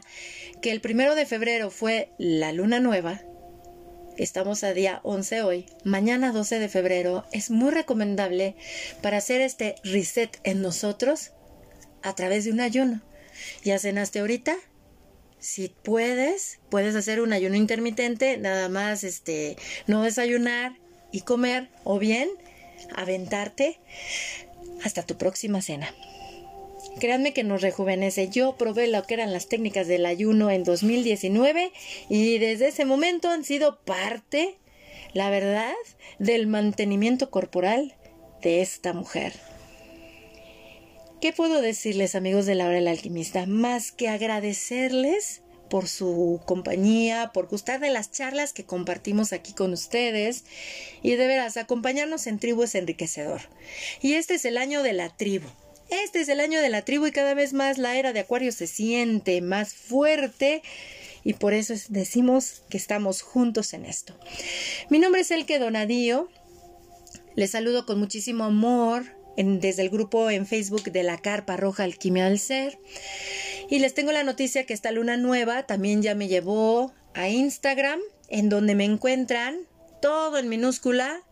que el primero de febrero fue la luna nueva, estamos a día 11 hoy, mañana 12 de febrero, es muy recomendable para hacer este reset en nosotros a través de un ayuno. ¿Ya cenaste ahorita? Si puedes, puedes hacer un ayuno intermitente, nada más este no desayunar y comer o bien aventarte hasta tu próxima cena. Créanme que nos rejuvenece. Yo probé lo que eran las técnicas del ayuno en 2019 y desde ese momento han sido parte, la verdad, del mantenimiento corporal de esta mujer. ¿Qué puedo decirles amigos de la hora alquimista? Más que agradecerles por su compañía, por gustar de las charlas que compartimos aquí con ustedes y de veras acompañarnos en tribu es enriquecedor. Y este es el año de la tribu. Este es el año de la tribu y cada vez más la era de Acuario se siente más fuerte y por eso decimos que estamos juntos en esto. Mi nombre es Elke Donadío. Les saludo con muchísimo amor desde el grupo en Facebook de la Carpa Roja Alquimia del Ser. Y les tengo la noticia que esta luna nueva también ya me llevó a Instagram, en donde me encuentran todo en minúscula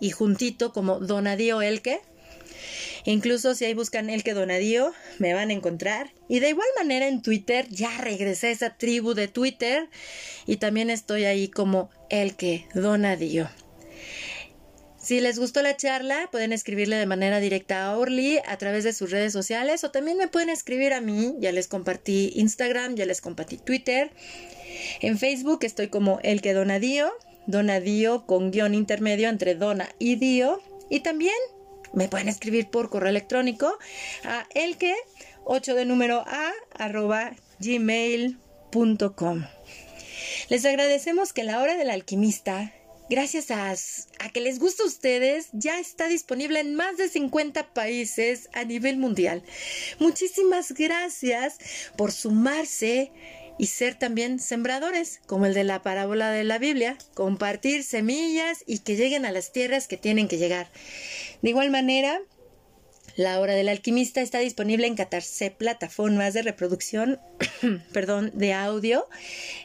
y juntito como Donadío Elke. Incluso si ahí buscan Elke Donadío, me van a encontrar. Y de igual manera en Twitter, ya regresé a esa tribu de Twitter y también estoy ahí como Elke Donadío. Si les gustó la charla, pueden escribirle de manera directa a Orly a través de sus redes sociales o también me pueden escribir a mí. Ya les compartí Instagram, ya les compartí Twitter. En Facebook estoy como El que Donadío, Donadío con guion intermedio entre Dona y Dio. Y también me pueden escribir por correo electrónico a elque 8 de número a arroba gmail.com. Les agradecemos que la hora del alquimista gracias a, que les gusta a ustedes, ya está disponible en más de 50 países a nivel mundial. Muchísimas gracias por sumarse y ser también sembradores, como el de la parábola de la Biblia, compartir semillas y que lleguen a las tierras que tienen que llegar. De igual manera, la Hora del Alquimista está disponible en 14 plataformas de reproducción (coughs) perdón, de audio,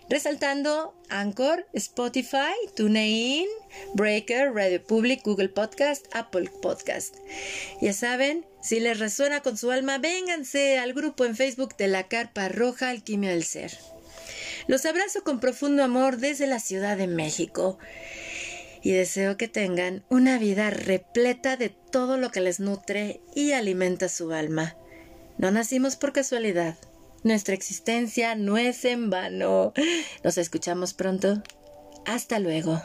resaltando Anchor, Spotify, TuneIn, Breaker, Radio Public, Google Podcast, Apple Podcast. Ya saben, si les resuena con su alma, vénganse al grupo en Facebook de la Carpa Roja Alquimia del Ser. Los abrazo con profundo amor desde la Ciudad de México y deseo que tengan una vida repleta de todo lo que les nutre y alimenta su alma. No nacimos por casualidad. Nuestra existencia no es en vano. Nos escuchamos pronto. Hasta luego.